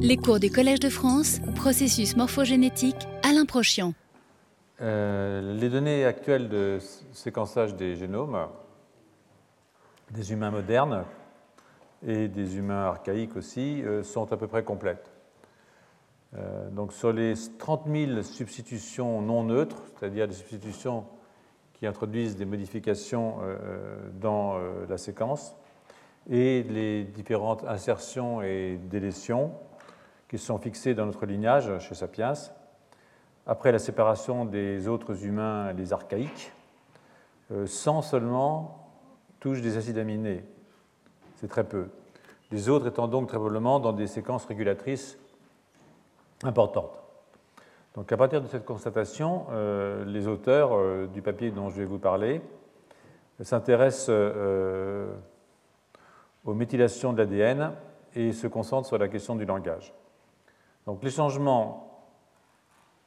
Les cours du Collège de France, processus morphogénétique, Alain Prochian. Euh, les données actuelles de séquençage des génomes des humains modernes et des humains archaïques aussi euh, sont à peu près complètes. Euh, donc sur les 30 000 substitutions non neutres, c'est-à-dire des substitutions qui introduisent des modifications dans la séquence, et les différentes insertions et délétions, qui sont fixés dans notre lignage chez Sapiens, après la séparation des autres humains, les archaïques, euh, sans seulement touche des acides aminés. C'est très peu. Les autres étant donc très probablement dans des séquences régulatrices importantes. Donc à partir de cette constatation, euh, les auteurs euh, du papier dont je vais vous parler s'intéressent aux méthylations de l'ADN et se concentrent sur la question du langage. Donc les changements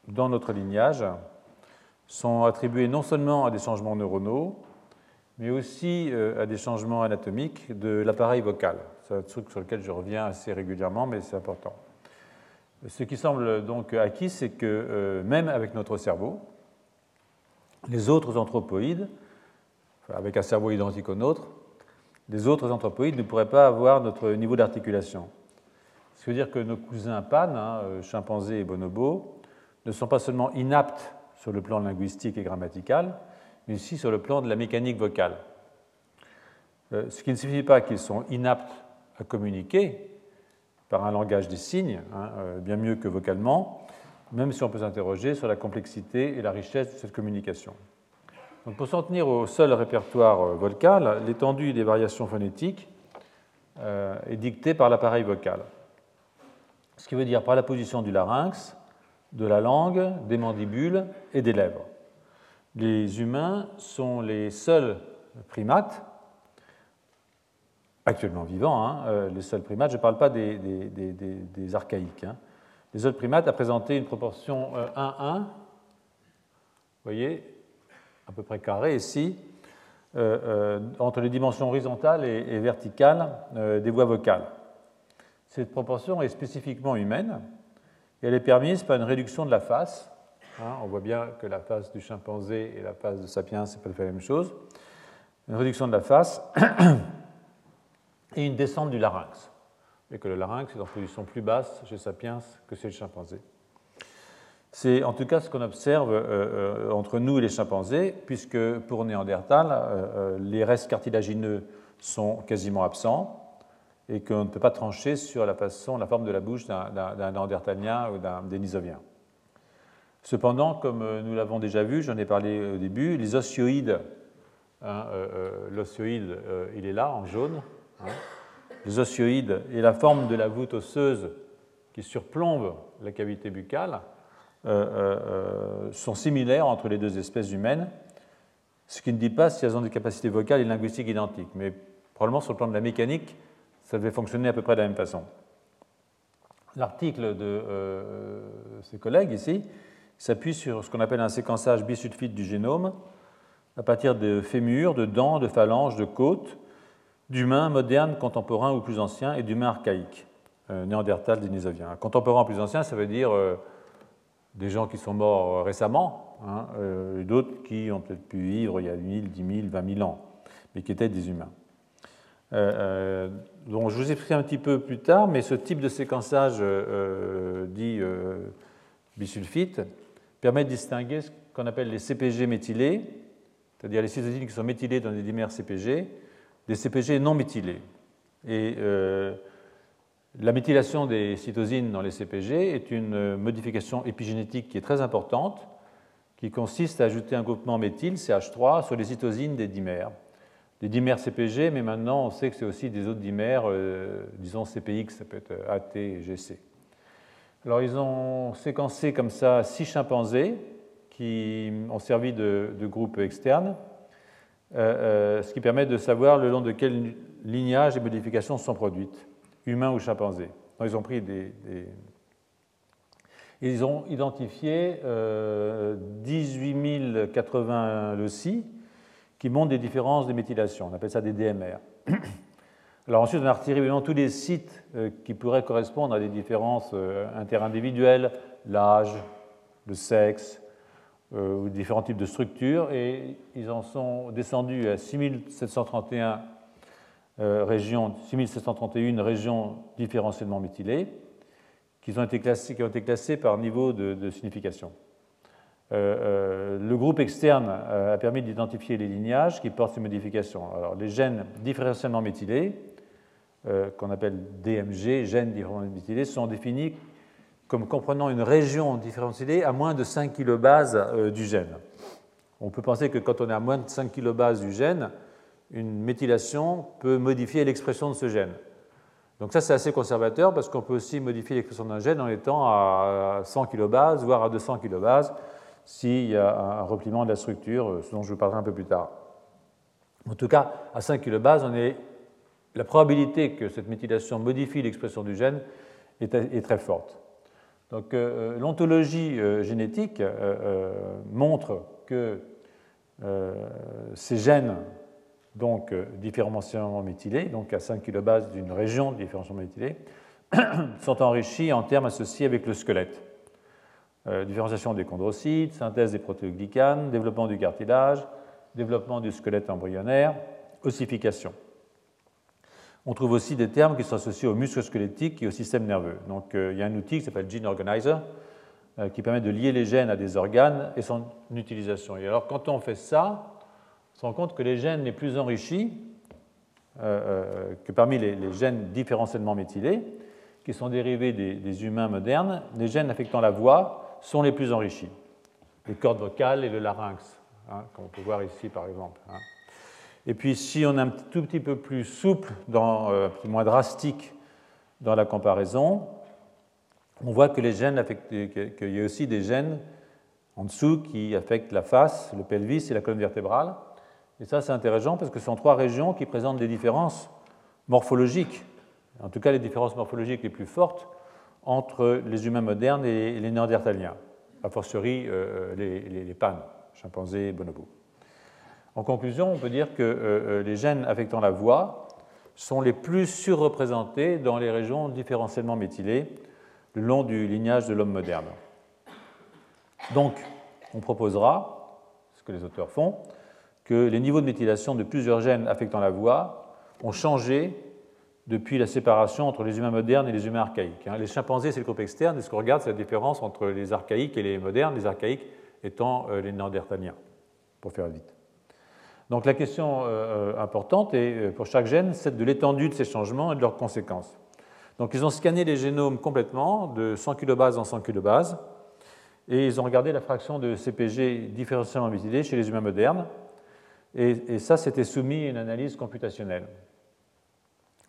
dans notre lignage sont attribués non seulement à des changements neuronaux, mais aussi euh, à des changements anatomiques de l'appareil vocal. C'est un truc sur lequel je reviens assez régulièrement, mais c'est important. Ce qui semble donc acquis, c'est que euh, même avec notre cerveau, les autres anthropoïdes, avec un cerveau identique au nôtre, les autres anthropoïdes ne pourraient pas avoir notre niveau d'articulation. Qui veut dire que nos cousins Pan, hein, euh, chimpanzés et bonobos, ne sont pas seulement inaptes sur le plan linguistique et grammatical, mais aussi sur le plan de la mécanique vocale. Euh, ce qui ne signifie pas qu'ils sont inaptes à communiquer par un langage des signes, hein, euh, bien mieux que vocalement, même si on peut s'interroger sur la complexité et la richesse de cette communication. Donc pour s'en tenir au seul répertoire vocal, l'étendue des variations phonétiques est dictée par l'appareil vocal ce qui veut dire par la position du larynx, de la langue, des mandibules et des lèvres. Les humains sont les seuls primates, actuellement vivants, hein, euh, les seuls primates, je ne parle pas des, archaïques, hein. les seuls primates à présenter une proportion 1-1, euh, vous voyez, à peu près carré ici, euh, entre les dimensions horizontales et verticales des voix vocales. Cette proportion est spécifiquement humaine et elle est permise par une réduction de la face. Hein, on voit bien que la face du chimpanzé et la face de sapiens, c'est pas la même chose. Une réduction de la face et une descente du larynx. Et que le larynx est en position plus basse chez sapiens que chez le chimpanzé. C'est en tout cas ce qu'on observe euh, euh, entre nous et les chimpanzés, puisque pour Néandertal, euh, les restes cartilagineux sont quasiment absents et qu'on ne peut pas trancher sur la façon, la forme de la bouche d'un néandertalien ou d'un dénisovien. Cependant, comme euh, nous l'avons déjà vu, j'en ai parlé au début, les osioïdes, hein, euh, euh, il est là en jaune, hein. les osioïdes et la forme de la voûte osseuse qui surplombe la cavité buccale sont similaires entre les deux espèces humaines, ce qui ne dit pas si elles ont des capacités vocales et linguistiques identiques, mais probablement sur le plan de la mécanique, ça devait fonctionner à peu près de la même façon. L'article de euh, ses collègues ici s'appuie sur ce qu'on appelle un séquençage bisulfite du génome à partir de fémurs, de dents, de phalanges, de côtes, d'humains modernes, contemporains ou plus anciens et d'humains archaïques, euh, néandertal, dénisoviens. Contemporains plus anciens, ça veut dire euh, des gens qui sont morts récemment, hein, et d'autres qui ont peut-être pu vivre il y a 1000, 10 000, 20 000 ans, mais qui étaient des humains. Euh, euh, dont je vous ai pris un petit peu plus tard, mais ce type de séquençage euh, dit bisulfite permet de distinguer ce qu'on appelle les CPG méthylés, c'est-à-dire les cytosines qui sont méthylées dans des dimères CPG, des CPG non méthylés. Et la méthylation des cytosines dans les CPG est une modification épigénétique qui est très importante, qui consiste à ajouter un groupement méthyle, CH3, sur les cytosines des dimères des dimères CPG, mais maintenant on sait que c'est aussi des autres dimères, euh, disons CPX, ça peut être AT et GC. Alors ils ont séquencé comme ça six chimpanzés qui ont servi de, groupe externe, euh, euh, ce qui permet de savoir le long de quel lignage et modifications sont produites, humains ou chimpanzés. ils ont pris des, Ils ont identifié 18 080 loci, qui montrent des différences de méthylation. On appelle ça des DMR. Alors ensuite, on a retiré évidemment tous les sites euh, qui pourraient correspondre à des différences euh, interindividuelles, l'âge, le sexe, euh, ou différents types de structures, et ils en sont descendus à 6731 régions, 6731 régions différentiellement méthylées, qui ont été classées, qui ont été classées par niveau de, signification. Le groupe externe a permis d'identifier les lignages qui portent ces modifications. Alors, les gènes différentiellement méthylés, euh, qu'on appelle DMG, gènes différentiellement méthylés, sont définis comme comprenant une région différentielle à moins de 5 kilobases euh, du gène. On peut penser que quand on est à moins de 5 kilobases du gène, une méthylation peut modifier l'expression de ce gène. Donc ça, c'est assez conservateur parce qu'on peut aussi modifier l'expression d'un gène en étant à 100 kilobases, voire à 200 kilobases, s'il y a un repliement de la structure, euh, ce dont je vous parlerai un peu plus tard. En tout cas, à 5 kilobases, on est la probabilité que cette méthylation modifie l'expression du gène est, très forte. Donc, euh, euh, l'ontologie génétique montre que ces gènes, donc différentiellement méthylés, donc à 5 kilobases d'une région différentiellement méthylée, sont enrichis en termes associés avec le squelette. Différenciation des chondrocytes, synthèse des protéoglycanes, développement du cartilage, développement du squelette embryonnaire, ossification. On trouve aussi des termes qui sont associés aux muscles squelettiques et au système nerveux. Donc, euh, il y a un outil qui s'appelle Gene Organizer euh, qui permet de lier les gènes à des organes et son utilisation. Et alors, quand on fait ça, on se rend compte que les gènes les plus enrichis, euh, que parmi les, gènes différentiellement méthylés, qui sont dérivés des, humains modernes, les gènes affectant la voix sont les plus enrichis. Les cordes vocales et le larynx, hein, comme on peut voir ici par exemple. Hein. Et puis si on est un tout petit peu plus souple, dans, euh, un peu moins drastique dans la comparaison, on voit que les gènes qu'il y a aussi des gènes en dessous qui affectent la face, le pelvis et la colonne vertébrale. Et ça, c'est intéressant parce que ce sont trois régions qui présentent des différences morphologiques, en tout cas les différences morphologiques les plus fortes entre les humains modernes et les néandertaliens, a fortiori euh, les, les, les pannes, chimpanzés bonobos. En conclusion, on peut dire que euh, euh, les gènes affectant la voix sont les plus surreprésentés dans les régions différentiellement méthylées le long du lignage de l'homme moderne. Donc, on proposera, ce que les auteurs font, que les niveaux de méthylation de plusieurs gènes affectant la voix ont changé depuis la séparation entre les humains modernes et les humains archaïques. Hein. Les chimpanzés, c'est le groupe externe, et ce qu'on regarde, c'est la différence entre les archaïques et les modernes, les archaïques étant euh, les néandertaliens, pour faire vite. Donc la question euh, euh, importante est, pour chaque gène, celle de l'étendue de ces changements et de leurs conséquences. Donc ils ont scanné les génomes complètement, de 100 kilobases en 100 kilobases, et ils ont regardé la fraction de CPG différentiellement méthylée chez les humains modernes, et, ça, c'était soumis à une analyse computationnelle.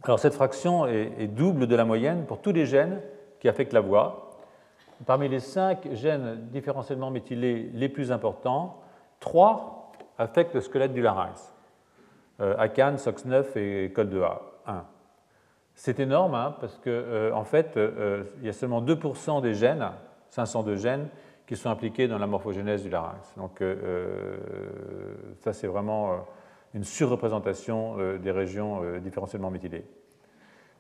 Alors cette fraction est, double de la moyenne pour tous les gènes qui affectent la voix. Parmi les cinq gènes différentiellement méthylés les plus importants, trois affectent le squelette du larynx. Euh, ACAN, SOX9 et COL2A1. C'est énorme hein, parce qu'en euh, en fait, euh, il y a seulement 2% des gènes, 502 gènes, qui sont impliqués dans la morphogénèse du larynx. Donc ça, c'est vraiment une surreprésentation des régions différentiellement méthylées.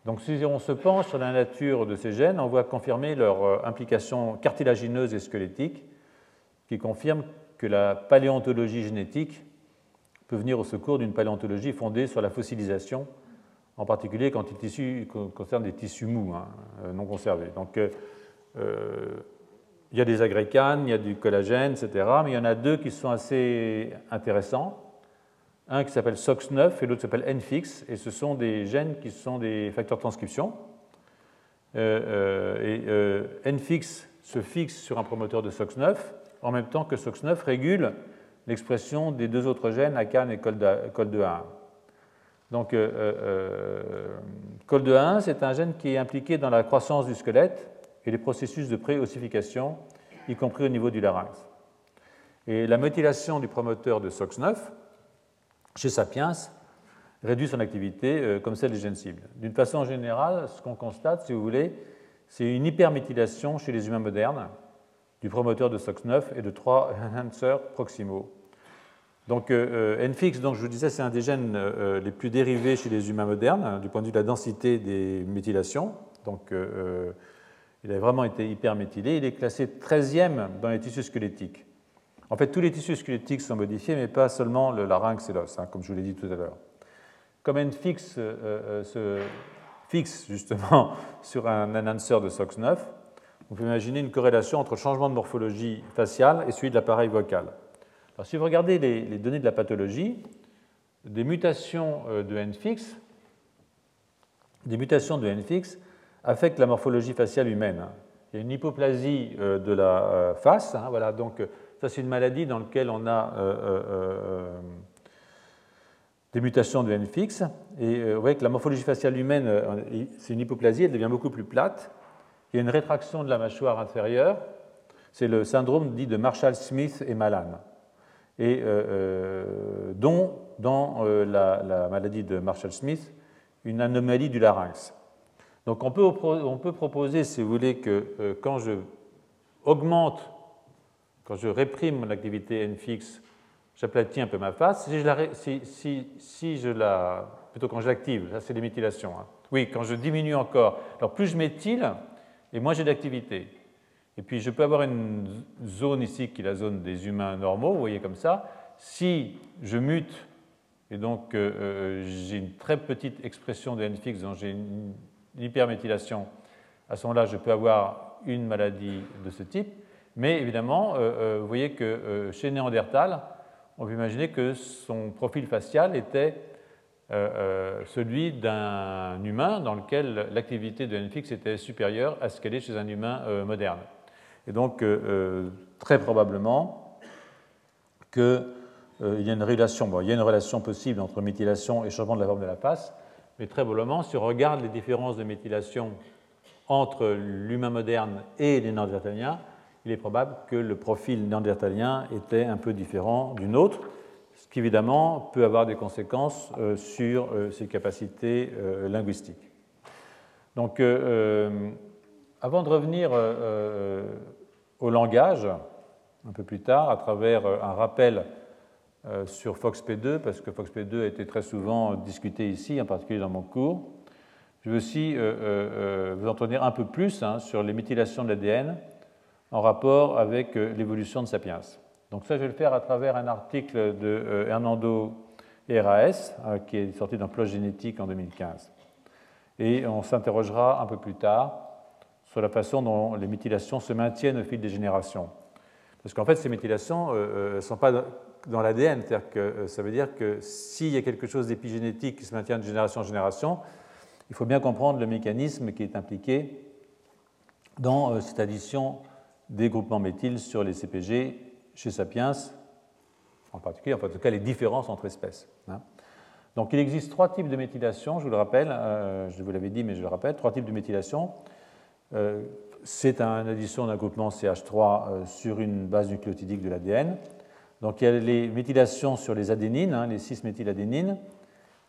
Donc si on se penche sur la nature de ces gènes, on voit confirmer leur implication cartilagineuse et squelettique, qui confirme que la paléontologie génétique peut venir au secours d'une paléontologie fondée sur la fossilisation, en particulier quand il concerne des tissus mous, hein, euh, non conservés. Donc, euh, euh, il y a des agrécanes, il y a du collagène, etc., mais il y en a deux qui sont assez intéressants. Un qui s'appelle SOX9 et l'autre s'appelle NFIX, et ce sont des gènes qui sont des facteurs de transcription. et NFIX se fixe sur un promoteur de SOX9, en même temps que SOX9 régule l'expression des deux autres gènes, ACAN et COL2A1. Donc, euh, euh, COL2A1, c'est un gène qui est impliqué dans la croissance du squelette et les processus de pré-ossification, y compris au niveau du larynx. Et la méthylation du promoteur de SOX9 chez Sapiens réduit son activité euh, comme celle des gènes cibles. D'une façon générale, ce qu'on constate, si vous voulez, c'est une hyperméthylation chez les humains modernes du promoteur de SOX9 et de trois enhancers proximaux. Donc N-fix, donc, je vous disais, c'est un des gènes les plus dérivés chez les humains modernes, hein, du point de vue de la densité des méthylations. Donc il a vraiment été hyperméthylé. Il est classé 13e dans les tissus squelettiques. En fait, tous les tissus squelettiques sont modifiés, mais pas seulement le larynx et l'os, hein, comme je vous l'ai dit tout à l'heure. Comme N fixe euh, euh, se fixe justement sur un enhancer de SOX9, on peut imaginer une corrélation entre le changement de morphologie faciale et celui de l'appareil vocal. Alors, si vous regardez les, données de la pathologie, des mutations euh, de N fixe, des mutations de affectent la morphologie faciale humaine. Il y a une hypoplasie de la face, hein, voilà, donc ça, c'est une maladie dans laquelle on a euh, euh, euh, des mutations de N fixe. Et vous voyez que la morphologie faciale humaine, c'est une hypoplasie, elle devient beaucoup plus plate. Il y a une rétraction de la mâchoire inférieure. C'est le syndrome dit de Marshall-Smith et Malan. Et dont, dans la, maladie de Marshall-Smith, une anomalie du larynx. Donc on peut, on peut proposer, si vous voulez, que quand je augmente quand je réprime mon activité n fixe, j'aplatis un peu ma face. Si je la, plutôt quand je l'active, ça c'est les méthylations. Hein. Oui, quand je diminue encore, alors plus je méthyle, et moins j'ai d'activité. Et puis je peux avoir une zone ici qui est la zone des humains normaux, vous voyez comme ça. Si je mute, et donc euh, euh, j'ai une très petite expression de N fixe, donc j'ai une hyperméthylation, à ce moment-là, je peux avoir une maladie de ce type. Mais évidemment, euh, euh, vous voyez que euh, chez Néandertal, on peut imaginer que son profil facial était celui d'un humain dans lequel l'activité de NFX était supérieure à ce qu'elle est chez un humain moderne. Et donc, très probablement qu'il y a une relation, il y a une relation possible entre méthylation et changement de la forme de la face, mais très probablement, si on regarde les différences de méthylation entre l'humain moderne et les néandertaliens, il est probable que le profil néandertalien était un peu différent du nôtre, ce qui évidemment peut avoir des conséquences euh, sur euh, ses capacités euh, linguistiques. Donc, avant de revenir au langage, un peu plus tard, à travers un rappel sur FOXP2, parce que FOXP2 a été très souvent discuté ici, en particulier dans mon cours, je veux aussi vous en tenir un peu plus hein, sur les méthylations de l'ADN en rapport avec euh, l'évolution de Sapiens. Donc ça, je vais le faire à travers un article de euh, Hernando et RAS, euh, qui est sorti dans PLOS génétique en 2015. Et on s'interrogera un peu plus tard sur la façon dont les méthylations se maintiennent au fil des générations. Parce qu'en fait, ces méthylations ne sont pas dans l'ADN, ça veut dire que s'il y a quelque chose d'épigénétique qui se maintient de génération en génération, il faut bien comprendre le mécanisme qui est impliqué dans cette addition des groupements méthyl sur les CPG chez Sapiens, en particulier, en tout cas les différences entre espèces. Hein. Donc il existe trois types de méthylation, je vous le rappelle, euh, je vous l'avais dit mais je le rappelle, trois types de méthylation. Euh, c'est une addition d'un groupement CH3 euh, sur une base nucléotidique de l'ADN. Donc il y a les méthylations sur les adénines, hein, les 6-méthyladénines.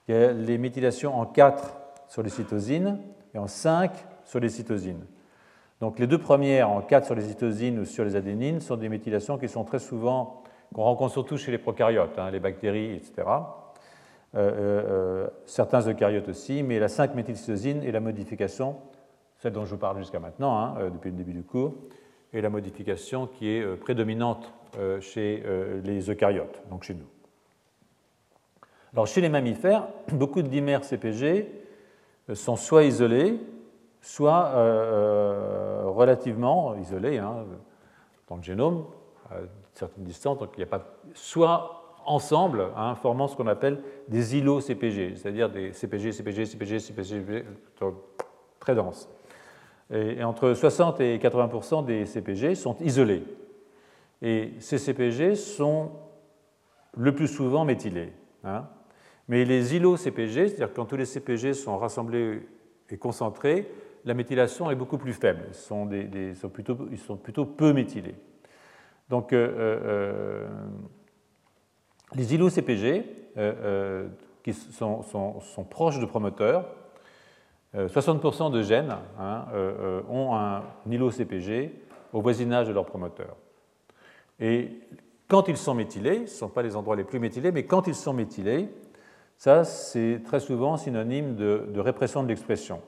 Il y a les méthylations en 4 sur les cytosines et en 5 sur les cytosines. Donc les deux premières, en 4 sur les cytosines ou sur les adénines, sont des méthylations qui sont très souvent, qu'on rencontre surtout chez les prokaryotes, hein, les bactéries, etc. Euh, euh, euh, certains eucaryotes aussi, mais la 5-méthylcytosine est la modification, celle dont je vous parle jusqu'à maintenant, hein, depuis le début du cours, est la modification qui est prédominante chez les eucaryotes, donc chez nous. Alors chez les mammifères, beaucoup de dimères CPG sont soit isolés, soit euh, euh, relativement isolés hein, dans le génome, à certaines distances, donc il n'y a pas, soit ensemble, hein, formant ce qu'on appelle des îlots CPG, c'est-à-dire des CPG, CPG, CPG, CPG, très denses. Et, entre 60 et 80% des CPG sont isolés. Et ces CPG sont le plus souvent méthylés. Hein. Mais les îlots CPG, c'est-à-dire quand tous les CPG sont rassemblés et concentrés, la méthylation est beaucoup plus faible. Ils sont, plutôt, peu méthylés. Donc, euh, euh, les îlots-CPG, euh, qui sont, proches de promoteurs, 60% de gènes hein, ont un îlot-CPG au voisinage de leur promoteur. Et Quand ils sont méthylés, ce ne sont pas les endroits les plus méthylés, mais quand ils sont méthylés, ça c'est très souvent synonyme de, répression de l'expression.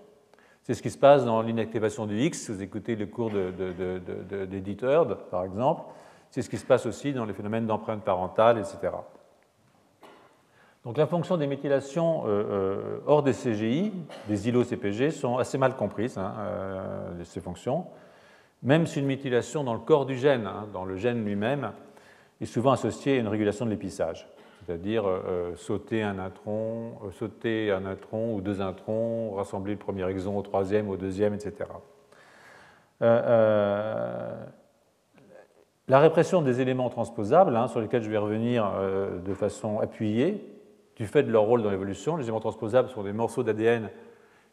C'est ce qui se passe dans l'inactivation du X, vous écoutez le cours d'Edith Heard, par exemple. C'est ce qui se passe aussi dans les phénomènes d'empreinte parentale, etc. Donc la fonction des méthylations euh, euh, hors des CGI, des îlots CPG, sont assez mal comprises, hein, euh, ces fonctions, même si une méthylation dans le corps du gène, hein, dans le gène lui-même, est souvent associée à une régulation de l'épissage, c'est-à-dire sauter un intron, sauter un intron ou deux introns, rassembler le premier exon au troisième, au deuxième, etc. la répression des éléments transposables, hein, sur lesquels je vais revenir de façon appuyée, du fait de leur rôle dans l'évolution. Les éléments transposables sont des morceaux d'ADN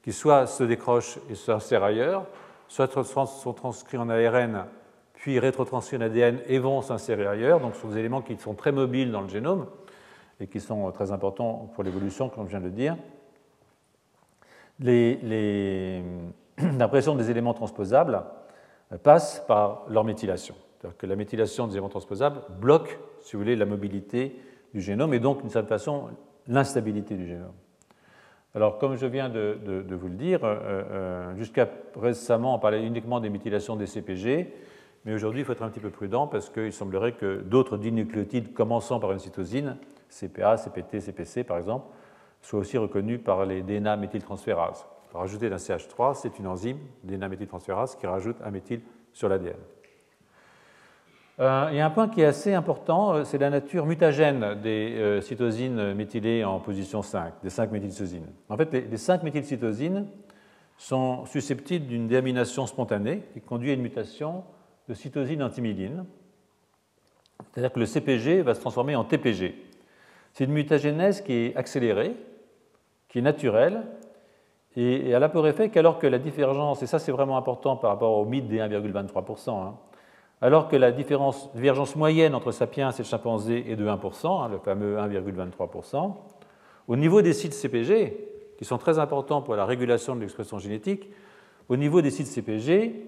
qui soit se décrochent et s'insèrent ailleurs, soit sont transcrits en ARN, puis rétrotranscrits en ADN et vont s'insérer ailleurs. Donc ce sont des éléments qui sont très mobiles dans le génome et qui sont très importants pour l'évolution, comme je viens de le dire. L'impression des éléments transposables passe par leur méthylation. C'est-à-dire que la méthylation des éléments transposables bloque, si vous voulez, la mobilité du génome et donc, d'une certaine façon, l'instabilité du génome. Alors, comme je viens de, vous le dire, euh, euh, jusqu'à récemment, on parlait uniquement des méthylations des CPG, mais aujourd'hui, il faut être un petit peu prudent parce qu'il semblerait que d'autres dinucléotides commençant par une cytosine, CPA, CPT, CPC par exemple, soient aussi reconnus par les DNA méthyltransférases. Rajouter d'un CH3, c'est une enzyme, DNA méthyltransférase, qui rajoute un méthyl sur l'ADN. Euh, il y a un point qui est assez important, euh, c'est la nature mutagène des euh, cytosines méthylées en position 5, des 5 méthylcytosines. En fait, les, 5 méthylcytosines sont susceptibles d'une déamination spontanée qui conduit à une mutation de cytosine antimyline. C'est-à-dire que le CPG va se transformer en TPG. C'est une mutagénèse qui est accélérée, qui est naturelle, et, elle a pour effet qu'alors que la divergence, et ça c'est vraiment important par rapport au mythe des 1,23%, alors que la différence, divergence moyenne entre sapiens et chimpanzés est de 1%, hein, le fameux 1,23%, au niveau des sites CPG, qui sont très importants pour la régulation de l'expression génétique, au niveau des sites CPG,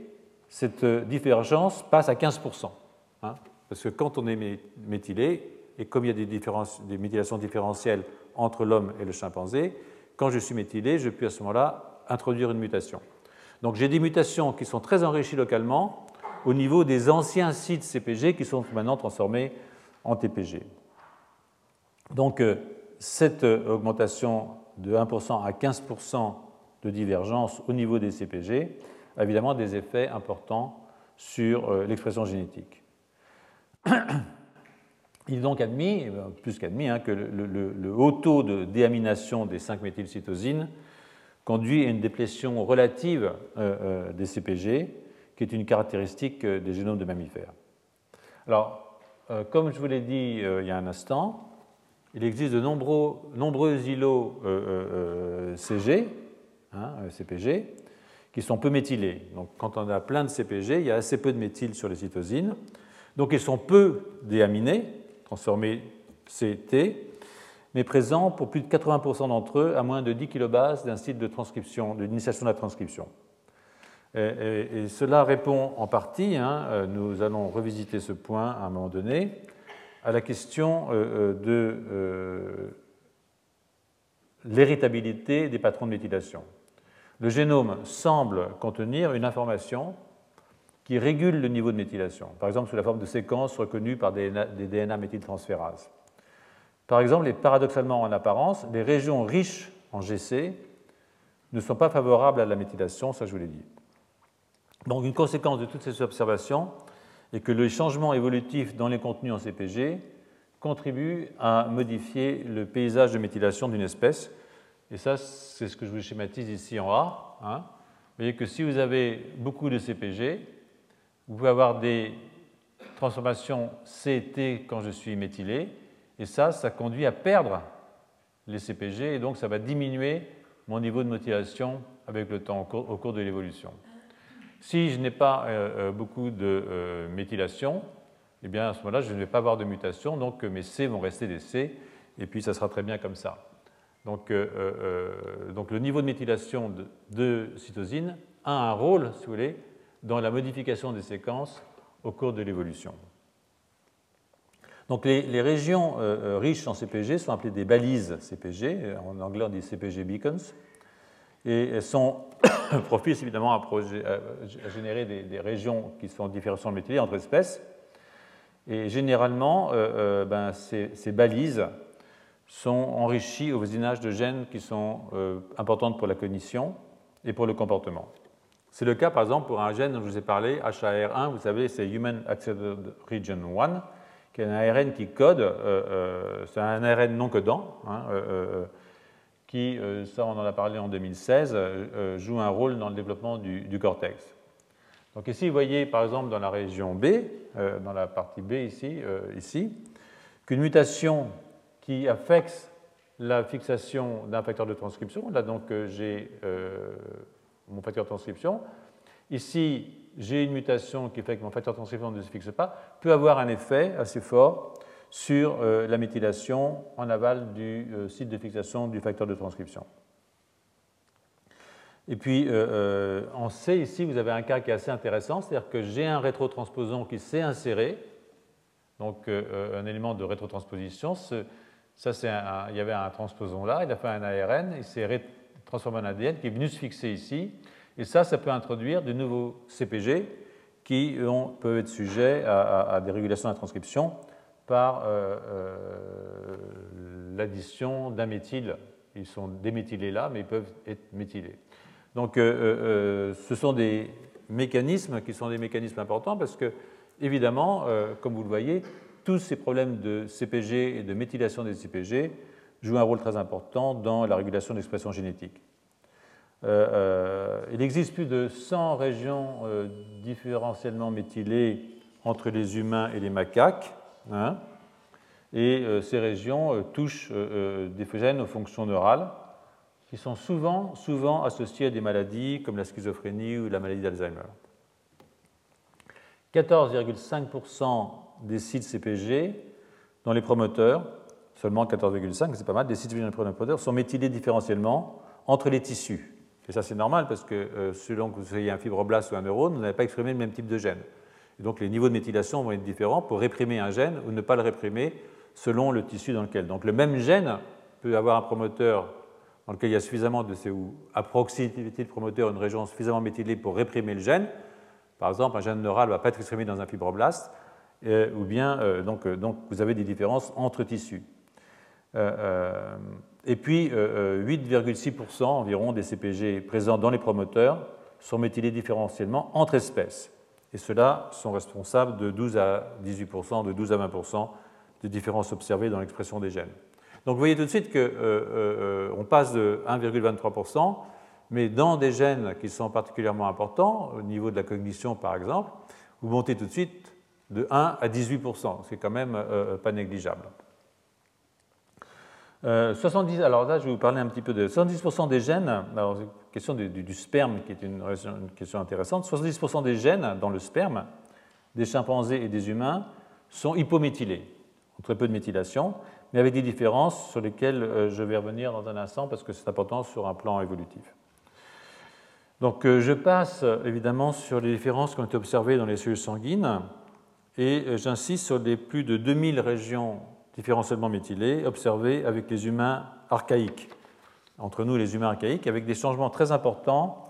cette divergence passe à 15%. Hein, parce que quand on est méthylé, et comme il y a des, des méthylations différentielles entre l'homme et le chimpanzé, quand je suis méthylé, je peux à ce moment-là introduire une mutation. Donc j'ai des mutations qui sont très enrichies localement, au niveau des anciens sites CPG qui sont maintenant transformés en TPG. Donc euh, cette augmentation de 1% à 15% de divergence au niveau des CPG a évidemment des effets importants sur euh, l'expression génétique. Il est donc admis, eh ben, plus qu'admis, hein, que le, haut taux de déamination des 5-méthylcytosines conduit à une déplétion relative euh, des CPG qui est une caractéristique euh, des génomes de mammifères. Alors, euh, comme je vous l'ai dit euh, il y a un instant, il existe de nombreux, îlots CG, hein, CPG, qui sont peu méthylés. Donc, quand on a plein de CPG, il y a assez peu de méthyle sur les cytosines. Donc, ils sont peu déaminés, transformés CT, mais présents pour plus de 80% d'entre eux à moins de 10 kilobases d'un site de transcription, d'initiation de la transcription. Et, cela répond en partie, hein, euh, nous allons revisiter ce point à un moment donné, à la question euh, euh, de l'héritabilité des patrons de méthylation. Le génome semble contenir une information qui régule le niveau de méthylation, par exemple sous la forme de séquences reconnues par des DNA méthyltransférases. Par exemple, et paradoxalement en apparence, les régions riches en GC ne sont pas favorables à la méthylation, ça je vous l'ai dit. Donc une conséquence de toutes ces observations est que le changement évolutif dans les contenus en CPG contribue à modifier le paysage de méthylation d'une espèce. Et ça, c'est ce que je vous schématise ici en A. Hein. Vous voyez que si vous avez beaucoup de CPG, vous pouvez avoir des transformations CT quand je suis méthylé, et ça, ça conduit à perdre les CPG, et donc ça va diminuer mon niveau de méthylation avec le temps au cours de l'évolution. Si je n'ai pas euh, euh, beaucoup de euh, méthylation, eh bien à ce moment-là, je ne vais pas avoir de mutation, donc mes C vont rester des C, et puis ça sera très bien comme ça. Donc, donc le niveau de méthylation de, cytosine a un rôle, si vous voulez, dans la modification des séquences au cours de l'évolution. Donc les, régions riches en CPG sont appelées des balises CPG, en anglais on dit CPG beacons, et elles sont propices évidemment à, générer des, régions qui sont différenciées entre espèces. Et généralement, ben, ces, balises sont enrichies au voisinage de gènes qui sont importantes pour la cognition et pour le comportement. C'est le cas, par exemple, pour un gène dont je vous ai parlé, HAR1, vous savez, c'est Human Accelerated Region 1, qui est un ARN qui code, euh, euh, c'est un ARN non codant, hein, euh, qui, ça on en a parlé en 2016, joue un rôle dans le développement du, cortex. Donc ici, vous voyez, par exemple, dans la région B, dans la partie B ici, ici qu'une mutation qui affecte la fixation d'un facteur de transcription, là donc j'ai mon facteur de transcription. Ici, j'ai une mutation qui fait que mon facteur de transcription ne se fixe pas, peut avoir un effet assez fort sur euh, la méthylation en aval du euh, site de fixation du facteur de transcription. Et puis euh, en C, ici, vous avez un cas qui est assez intéressant, c'est-à-dire que j'ai un rétrotransposon qui s'est inséré, donc un élément de rétrotransposition. ça, il y avait un transposon là, il a fait un ARN, il s'est transformé en ADN qui est venu se fixer ici. Et ça, ça peut introduire de nouveaux CPG qui peuvent être sujets à, des régulations de la transcription par euh, euh, l'addition d'un méthyle. Ils sont déméthylés là, mais ils peuvent être méthylés. Donc euh, ce sont des mécanismes qui sont des mécanismes importants parce que, évidemment, comme vous le voyez, tous ces problèmes de CPG et de méthylation des CPG joue un rôle très important dans la régulation de l'expression génétique. Euh, euh, il existe plus de 100 régions euh, différentiellement méthylées entre les humains et les macaques. Hein, et ces régions touchent des gènes aux fonctions neurales qui sont souvent, souvent associées à des maladies comme la schizophrénie ou la maladie d'Alzheimer. 14,5% des sites CPG dans les promoteurs seulement 14,5, c'est pas mal, des sites promoteurs sont méthylés différentiellement entre les tissus. Et ça, c'est normal parce que euh, selon que vous ayez un fibroblast ou un neurone, vous n'avez pas exprimé le même type de gène. Et donc, les niveaux de méthylation vont être différents pour réprimer un gène ou ne pas le réprimer selon le tissu dans lequel. Donc, le même gène peut avoir un promoteur dans lequel il y a suffisamment de ou à proximité de promoteur une région suffisamment méthylée pour réprimer le gène. Par exemple, un gène neural ne va pas être exprimé dans un fibroblast, euh, ou bien euh, donc, donc vous avez des différences entre tissus. Euh, euh, et puis, 8,6% euh, environ des CPG présents dans les promoteurs sont méthylés différentiellement entre espèces. Et ceux-là sont responsables de 12 à 18%, de 12 à 20% des différences observées dans l'expression des gènes. Donc vous voyez tout de suite qu'on passe de 1,23%, mais dans des gènes qui sont particulièrement importants, au niveau de la cognition par exemple, vous montez tout de suite de 1 à 18%, c'est quand même pas négligeable. 70, euh, alors là, je vais vous parler un petit peu de 70% des gènes. Alors, question du, sperme qui est une, question intéressante. 70% des gènes dans le sperme des chimpanzés et des humains sont hypométhylés, ont très peu de méthylation, mais avec des différences sur lesquelles euh, je vais revenir dans un instant parce que c'est important sur un plan évolutif. Donc, euh, je passe évidemment sur les différences qui ont été observées dans les cellules sanguines et j'insiste sur les plus de 2000 régions différentiellement méthylés observés avec les humains archaïques, entre nous les humains archaïques, avec des changements très importants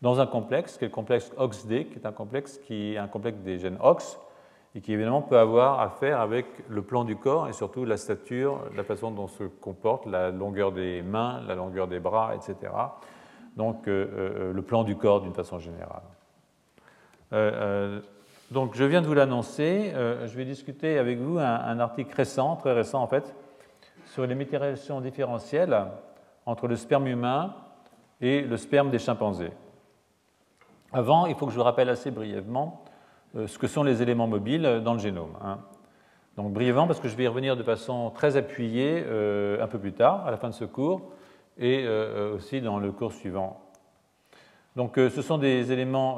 dans un complexe, qui est le complexe OXD, qui est un complexe qui est un complexe des gènes OX, et qui évidemment peut avoir à faire avec le plan du corps et surtout la stature, la façon dont se comporte, la longueur des mains, la longueur des bras, etc. Donc euh, euh, le plan du corps d'une façon générale. Euh, donc je viens de vous l'annoncer, euh, je vais discuter avec vous un, article récent, très récent en fait, sur les méthylations différentielles entre le sperme humain et le sperme des chimpanzés. Avant, il faut que je vous rappelle assez brièvement euh, ce que sont les éléments mobiles dans le génome. Hein. Donc brièvement, parce que je vais y revenir de façon très appuyée euh, un peu plus tard, à la fin de ce cours, et aussi dans le cours suivant. Donc ce sont des éléments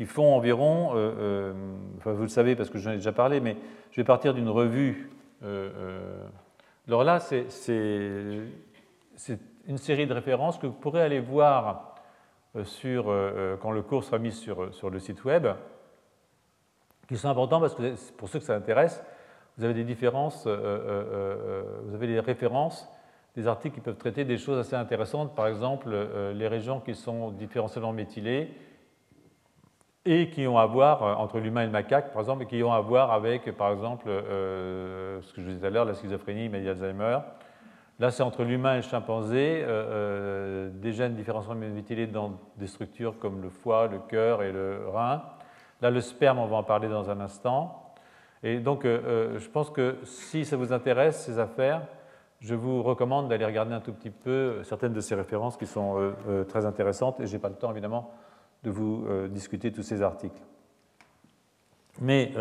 qui font environ, euh, euh, vous le savez parce que j'en ai déjà parlé, mais je vais partir d'une revue. Euh, alors là, c'est une série de références que vous pourrez aller voir sur, quand le cours sera mis sur, le site web, qui sont importants parce que pour ceux que ça intéresse, vous avez des différences, vous avez des références des articles qui peuvent traiter des choses assez intéressantes, par exemple les régions qui sont différentiellement méthylées et qui ont à voir, euh, entre l'humain et le macaque par exemple, et qui ont à voir avec, par exemple, euh, ce que je vous disais tout à l'heure, la schizophrénie, mais Alzheimer. Là, c'est entre l'humain et le chimpanzé, des gènes différentiellement méthylés dans des structures comme le foie, le cœur et le rein. Là, le sperme, on va en parler dans un instant. Et donc, je pense que si ça vous intéresse, ces affaires, je vous recommande d'aller regarder un tout petit peu certaines de ces références qui sont euh, euh, très intéressantes et je n'ai pas le temps évidemment de vous euh, discuter tous ces articles. Mais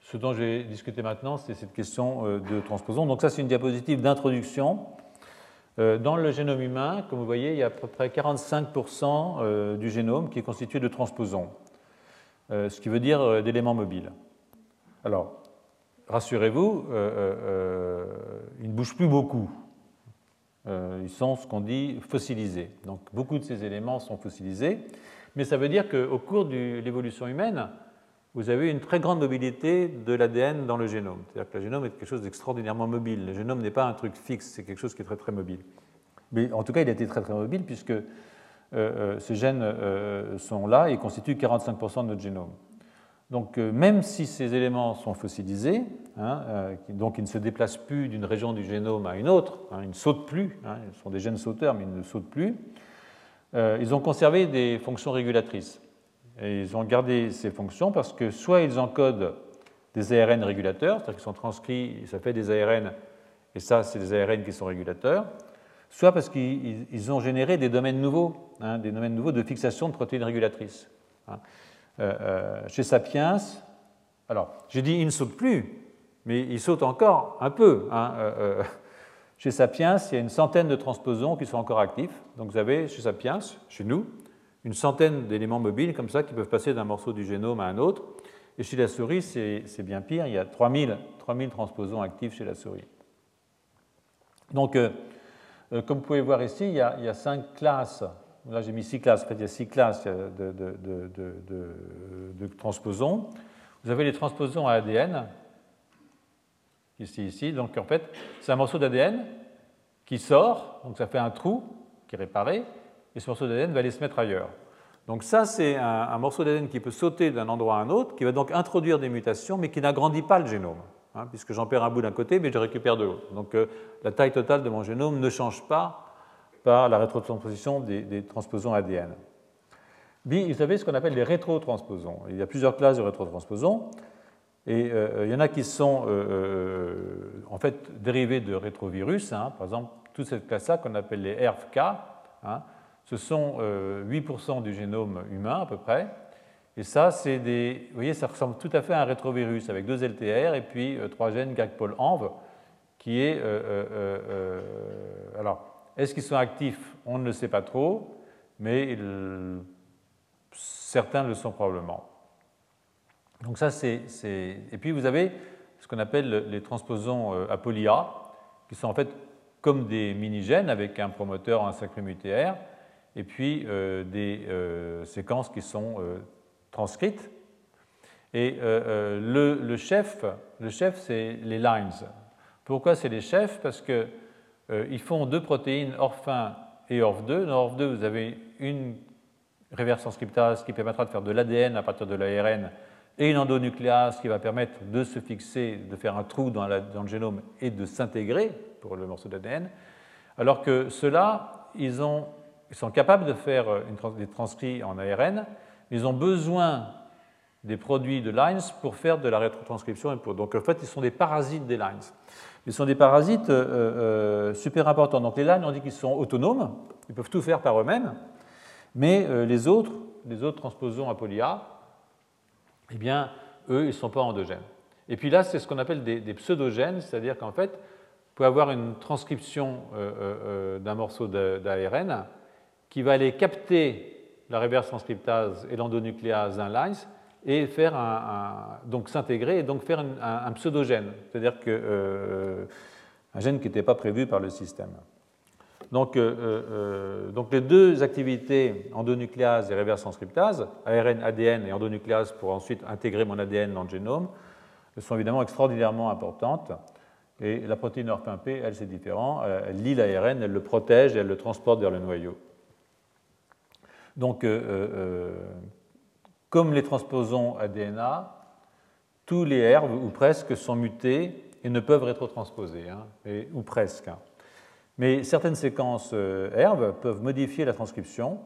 ce dont j'ai discuté maintenant, c'est cette question de transposon. Donc ça, c'est une diapositive d'introduction. Dans le génome humain, comme vous voyez, il y a à peu près 45% du génome qui est constitué de transposons, ce qui veut dire d'éléments mobiles. Alors, rassurez-vous, euh, euh, euh, ils ne bougent plus beaucoup. Ils sont ce qu'on dit fossilisés. Donc beaucoup de ces éléments sont fossilisés, mais ça veut dire qu'au cours de l'évolution humaine, vous avez une très grande mobilité de l'ADN dans le génome. C'est-à-dire que le génome est quelque chose d'extraordinairement mobile. Le génome n'est pas un truc fixe, c'est quelque chose qui est très très mobile. Mais en tout cas, il a été très très mobile puisque ces gènes sont là et constituent 45% de notre génome. Donc euh, même si ces éléments sont fossilisés, hein, euh, donc ils ne se déplacent plus d'une région du génome à une autre, hein, ils ne sautent plus, hein, ils sont des gènes sauteurs mais ils ne sautent plus, euh, ils ont conservé des fonctions régulatrices. Et ils ont gardé ces fonctions parce que soit ils encodent des ARN régulateurs, c'est-à-dire qu'ils sont transcrits, ça fait des ARN, et ça c'est des ARN qui sont régulateurs, soit parce qu'ils ont généré des domaines nouveaux, des domaines nouveaux de fixation de protéines régulatrices. Euh, euh, chez Sapiens, alors j'ai dit il ne saute plus, mais il saute encore un peu. Hein, euh, chez Sapiens, il y a une centaine de transposons qui sont encore actifs. Donc vous avez chez Sapiens, chez nous, une centaine d'éléments mobiles comme ça qui peuvent passer d'un morceau du génome à un autre. Et chez la souris, c'est bien pire, il y a 3000, 3000 transposons actifs chez la souris. Donc, comme vous pouvez voir ici, il y a, il y a cinq classes Là, j'ai mis six classes. En fait, il y a six classes de, de, transposons. Vous avez les transposons à ADN, ici, ici. Donc, en fait, c'est un morceau d'ADN qui sort, donc ça fait un trou qui est réparé, et ce morceau d'ADN va aller se mettre ailleurs. Donc ça, c'est un, morceau d'ADN qui peut sauter d'un endroit à un autre, qui va donc introduire des mutations, mais qui n'agrandit pas le génome, hein, puisque j'en perds un bout d'un côté, mais je récupère de l'autre. Donc euh, la taille totale de mon génome ne change pas par la rétrotransposition des, transposons ADN. B, vous avez ce qu'on appelle les rétrotransposons. Il y a plusieurs classes de rétrotransposons. Et euh, il y en a qui sont euh, euh, en fait dérivés de rétrovirus. Hein. Par exemple, toute cette classe-là qu'on appelle les ERFK, hein, ce sont 8% du génome humain à peu près. Et ça, c'est des. Vous voyez, ça ressemble tout à fait à un rétrovirus avec deux LTR et puis trois gènes GAG-POL-ENV qui est. alors, est-ce qu'ils sont actifs? On ne le sait pas trop, mais certains le sont probablement. Donc ça, c'est... Et puis vous avez ce qu'on appelle les transposons euh, apolia, qui sont en fait comme des mini-gènes avec un promoteur, un sacré et puis euh, des euh, séquences qui sont transcrites. Et le, chef, le chef c'est les lines. Pourquoi c'est les chefs? Parce que ils font deux protéines ORF1 et ORF2. Dans ORF2, vous avez une reverse transcriptase qui permettra de faire de l'ADN à partir de l'ARN et une endonucléase qui va permettre de se fixer, de faire un trou dans, le génome et de s'intégrer pour le morceau d'ADN, alors que ceux-là, ils, sont capables de faire des transcrits en ARN, ils ont besoin des produits de lines pour faire de la rétrotranscription. Donc en fait, ils sont des parasites des lines. Ils sont des parasites euh, euh, super importants. Donc les lines, on dit qu'ils sont autonomes, ils peuvent tout faire par eux-mêmes, mais euh, les autres, les autres transposons apolia, eh bien, eux, ils ne sont pas endogènes. Et puis là, c'est ce qu'on appelle des, pseudogènes, c'est-à-dire qu'en fait, vous pouvez avoir une transcription d'un morceau d'ARN qui va aller capter la reverse transcriptase et l'endonucléase d'un lines et faire un, donc s'intégrer et donc faire un, pseudogène, c'est-à-dire que, euh, un gène qui n'était pas prévu par le système. Donc, donc, les deux activités endonucléase et reverse transcriptase, ARN, ADN et endonucléase pour ensuite intégrer mon ADN dans le génome, sont évidemment extraordinairement importantes. Et la protéine ORP1P, elle, c'est différent. Elle lit l'ARN, elle le protège et elle le transporte vers le noyau. Donc, comme les transposons ADNA, tous les herbes, ou presque, sont mutés et ne peuvent rétrotransposer, hein, ou presque. Hein. Mais certaines séquences euh, herbes peuvent modifier la transcription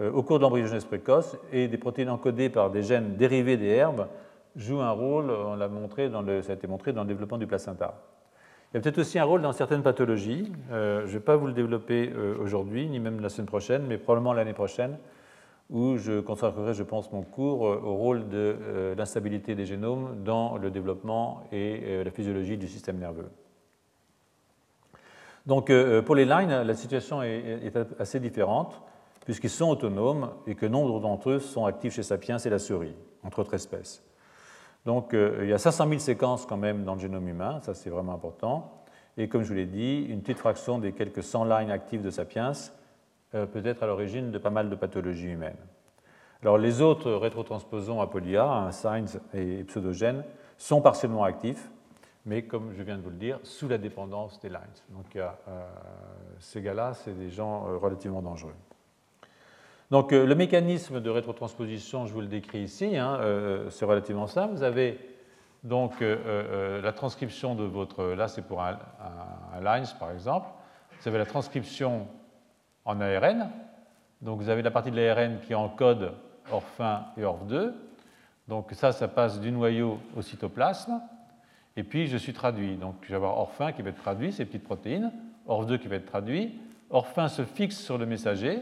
euh, au cours de l'embryogenèse précoce et des protéines encodées par des gènes dérivés des herbes jouent un rôle, on l'a montré ça a été montré dans le développement du placenta. Il y a peut-être aussi un rôle dans certaines pathologies. Euh, je ne vais pas vous le développer aujourd'hui, ni même la semaine prochaine, mais probablement l'année prochaine, où je consacrerai, je pense, mon cours euh, au rôle de euh, l'instabilité des génomes dans le développement et euh, la physiologie du système nerveux. Donc, pour les lines, la situation est assez différente, puisqu'ils sont autonomes et que nombre d'entre eux sont actifs chez Sapiens et la souris, entre autres espèces. Donc, il y a 500 000 séquences quand même dans le génome humain, ça c'est vraiment important. Et comme je vous l'ai dit, une petite fraction des quelques 100 lines actives de Sapiens peut être à l'origine de pas mal de pathologies humaines. Alors, les autres rétrotransposons Apolia, hein, SINES et pseudogènes, sont partiellement actifs, mais comme je viens de vous le dire, sous la dépendance des lines. Donc, euh, ces gars-là, c'est des gens euh, relativement dangereux. Donc, le mécanisme de rétrotransposition, je vous le décris ici, hein, c'est relativement simple. Vous avez donc la transcription de votre. Là, c'est pour un, lines, par exemple. Vous avez la transcription en ARN. Donc vous avez la partie de l'ARN qui encode ORF1 et ORF2. Donc ça, ça passe du noyau au cytoplasme. Et puis je suis traduit. Donc je vais avoir ORF1 qui va être traduit, ces petites protéines, ORF2 qui va être traduit. ORF1 se fixe sur le messager.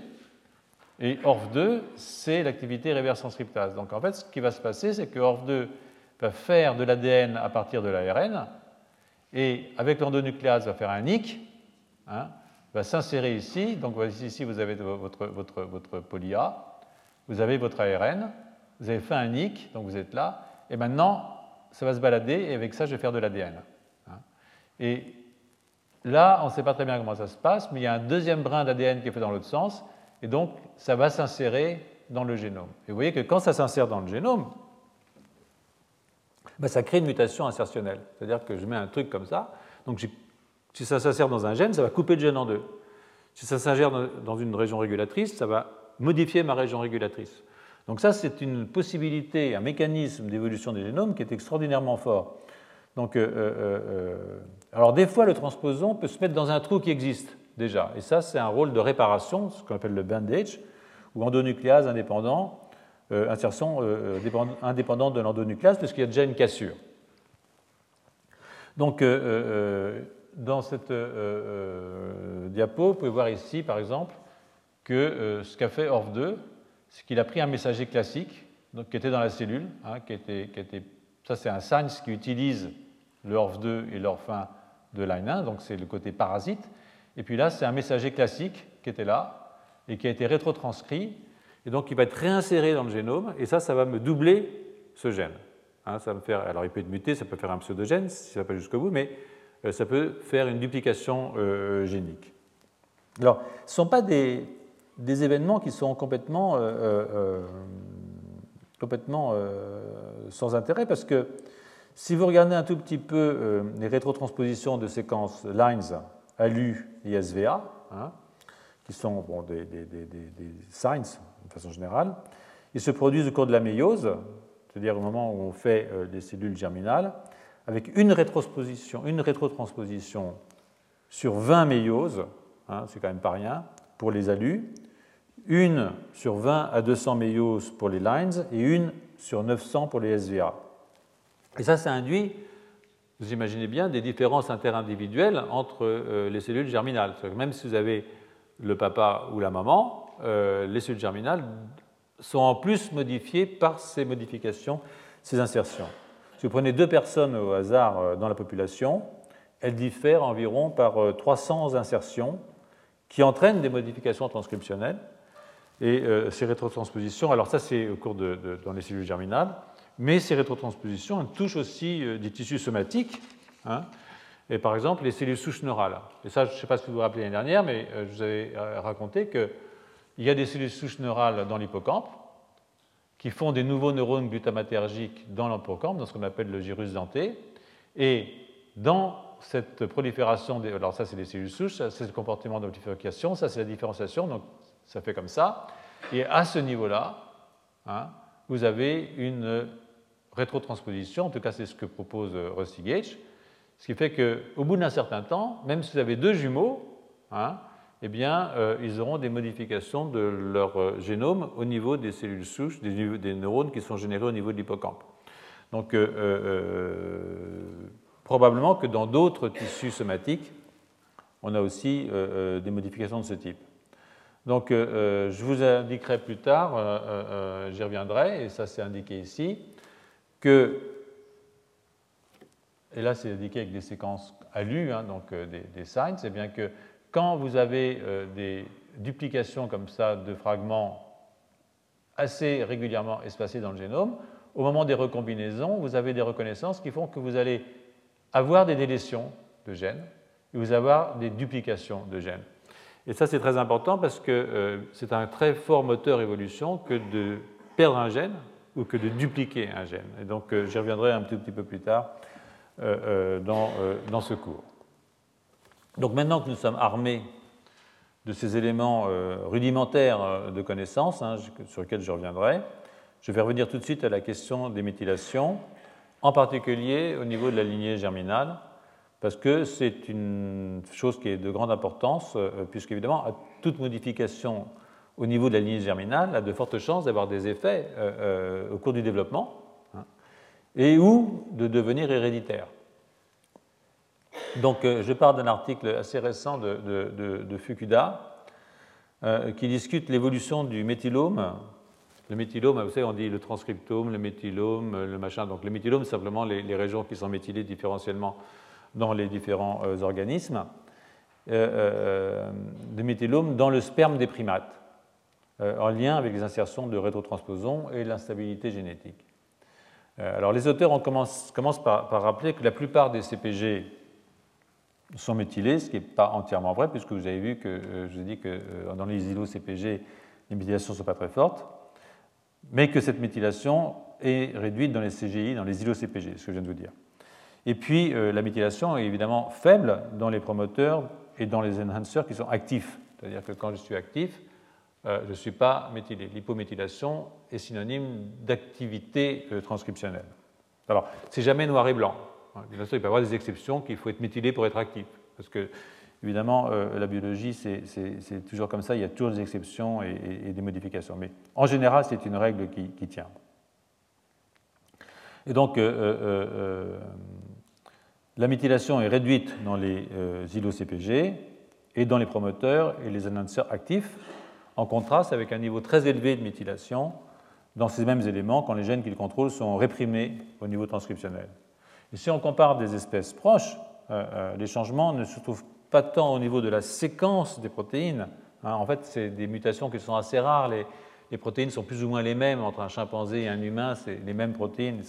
Et ORF2, c'est l'activité reverse transcriptase. Donc en fait, ce qui va se passer, c'est que ORF2 va faire de l'ADN à partir de l'ARN. Et avec l'endonucléase, va faire un NIC. Hein, va s'insérer ici. Donc ici, vous avez votre, votre, votre poly-A, vous avez votre ARN, vous avez fait un NIC, donc vous êtes là, et maintenant, ça va se balader, et avec ça, je vais faire de l'ADN. Hein. Et là, on ne sait pas très bien comment ça se passe, mais il y a un deuxième brin d'ADN qui est fait dans l'autre sens, et donc ça va s'insérer dans le génome. Et vous voyez que quand ça s'insère dans le génome, ben, ça crée une mutation insertionnelle. C'est-à-dire que je mets un truc comme ça, donc j'ai si ça s'insère dans un gène, ça va couper le gène en deux. Si ça s'insère dans une région régulatrice, ça va modifier ma région régulatrice. Donc ça, c'est une possibilité, un mécanisme d'évolution des génomes qui est extraordinairement fort. Donc, euh, euh, euh, alors des fois, le transposon peut se mettre dans un trou qui existe déjà. Et ça, c'est un rôle de réparation, ce qu'on appelle le bandage, ou endonucléase indépendant, insertion indépendante de l'endonucléase, parce qu'il y a déjà une cassure. Donc, dans cette euh, euh, diapo, vous pouvez voir ici, par exemple, que euh, ce qu'a fait ORF2, c'est qu'il a pris un messager classique donc, qui était dans la cellule, hein, qui, était, ça c'est un SINES qui utilise le ORF2 et l'ORF1 de line 1, donc c'est le côté parasite. Et puis là, c'est un messager classique qui était là et qui a été rétrotranscrit, et donc il va être réinséré dans le génome, et ça, ça va me doubler ce gène. Hein, alors il peut être muté, ça peut faire un pseudogène si ça va pas jusqu'au bout, mais ça peut faire une duplication euh, génique. Alors, ce ne sont pas des, événements qui sont complètement, euh, complètement sans intérêt parce que si vous regardez un tout petit peu les rétrotranspositions de séquences lines, ALU et SVA, hein, qui sont des, des, des, signs de façon générale, ils se produisent au cours de la méiose, c'est-à-dire au moment où on fait des cellules germinales, avec une, rétrotransposition, une sur 20 méioses, hein, c'est quand même pas rien, pour les alus, une sur 20 à 200 méioses pour les lines et une sur 900 pour les SVA. Et ça, ça induit, vous imaginez bien, des différences interindividuelles entre euh, les cellules germinales. Même si vous avez le papa ou la maman, euh, les cellules germinales sont en plus modifiées par ces modifications, ces insertions. Si vous prenez deux personnes au hasard euh, dans la population, elles diffèrent environ par 300 euh, insertions qui entraînent des modifications transcriptionnelles. Et euh, ces rétrotranspositions, alors ça c'est au cours de, dans les cellules germinales, mais ces rétrotranspositions touchent aussi des tissus somatiques. Hein. et par exemple les cellules souches neurales. Et ça, je ne sais pas si vous vous rappelez l'année dernière, mais je vous avais raconté qu'il y a des cellules souches neurales dans l'hippocampe qui font des nouveaux neurones glutamatergiques dans l'hippocampe, dans ce qu'on appelle le gyrus denté. Et dans cette prolifération, des, alors ça c'est les cellules souches, ça c'est le comportement d'amplification, ça c'est la différenciation, donc ça fait comme ça. Et à ce niveau-là, hein, vous avez une rétrotransposition, en tout cas c'est ce que propose euh, Rusty Gage, ce qui fait qu'au bout d'un certain temps, même si vous avez deux jumeaux, hein, eh bien, euh, ils auront des modifications de leur euh, génome au niveau des cellules souches, des, neurones qui sont générés au niveau de l'hippocampe. Donc, probablement que dans d'autres tissus somatiques, on a aussi des modifications de ce type. Donc, je vous indiquerai plus tard, j'y reviendrai, et ça c'est indiqué ici, que, et là c'est indiqué avec des séquences ALU, hein, donc euh, des, des, signs, c'est bien que quand vous avez euh, des duplications comme ça de fragments assez régulièrement espacés dans le génome, au moment des recombinaisons, vous avez des reconnaissances qui font que vous allez avoir des délétions de gènes et vous avoir des duplications de gènes. Et ça, c'est très important parce que euh, c'est un très fort moteur évolution que de perdre un gène ou que de dupliquer un gène. Et donc euh, j'y reviendrai un petit peu plus tard euh, dans, dans, ce cours. Donc maintenant que nous sommes armés de ces éléments rudimentaires de connaissance, hein, sur lesquels je reviendrai, je vais revenir tout de suite à la question des méthylations, en particulier au niveau de la lignée germinale, parce que c'est une chose qui est de grande importance, puisque évidemment, à toute modification au niveau de la lignée germinale a de fortes chances d'avoir des effets euh, euh, au cours du développement hein, et ou de devenir héréditaire. Donc euh, je pars d'un article assez récent de, Fukuda qui discute l'évolution du méthylome. Le méthylome, vous savez, on dit le transcriptome, le méthylome, le machin. Donc le méthylome, simplement les, régions qui sont méthylées différentiellement dans les différents organismes. Euh, de méthylome dans le sperme des primates. Euh, en lien avec les insertions de rétrotransposons et l'instabilité génétique. Euh, alors les auteurs commencent, par, rappeler que la plupart des CPG sont méthylés, ce qui n'est pas entièrement vrai, puisque vous avez vu que euh, je vous ai dit que dans les îlots CPG, les méthylations ne sont pas très fortes, mais que cette méthylation est réduite dans les CGI, dans les îlots CPG, ce que je viens de vous dire. Et puis la méthylation est évidemment faible dans les promoteurs et dans les enhancers qui sont actifs. C'est-à-dire que quand je suis actif, euh, je ne suis pas méthylé. L'hypométhylation est synonyme d'activité euh, transcriptionnelle. Alors, c'est jamais noir et blanc. Bien sûr, il peut y avoir des exceptions qu'il faut être méthylé pour être actif. Parce que, évidemment, euh, la biologie, c'est toujours comme ça, il y a toujours des exceptions et, des modifications. Mais en général, c'est une règle qui, tient. Et donc, la méthylation est réduite dans les îlots-CPG et dans les promoteurs et les annonceurs actifs en contraste avec un niveau très élevé de méthylation dans ces mêmes éléments quand les gènes qu'ils contrôlent sont réprimés au niveau transcriptionnel. Et si on compare des espèces proches, euh, euh, les changements ne se trouvent pas tant au niveau de la séquence des protéines. Hein. en fait, c'est des mutations qui sont assez rares. Les, protéines sont plus ou moins les mêmes entre un chimpanzé et un humain, c'est les mêmes protéines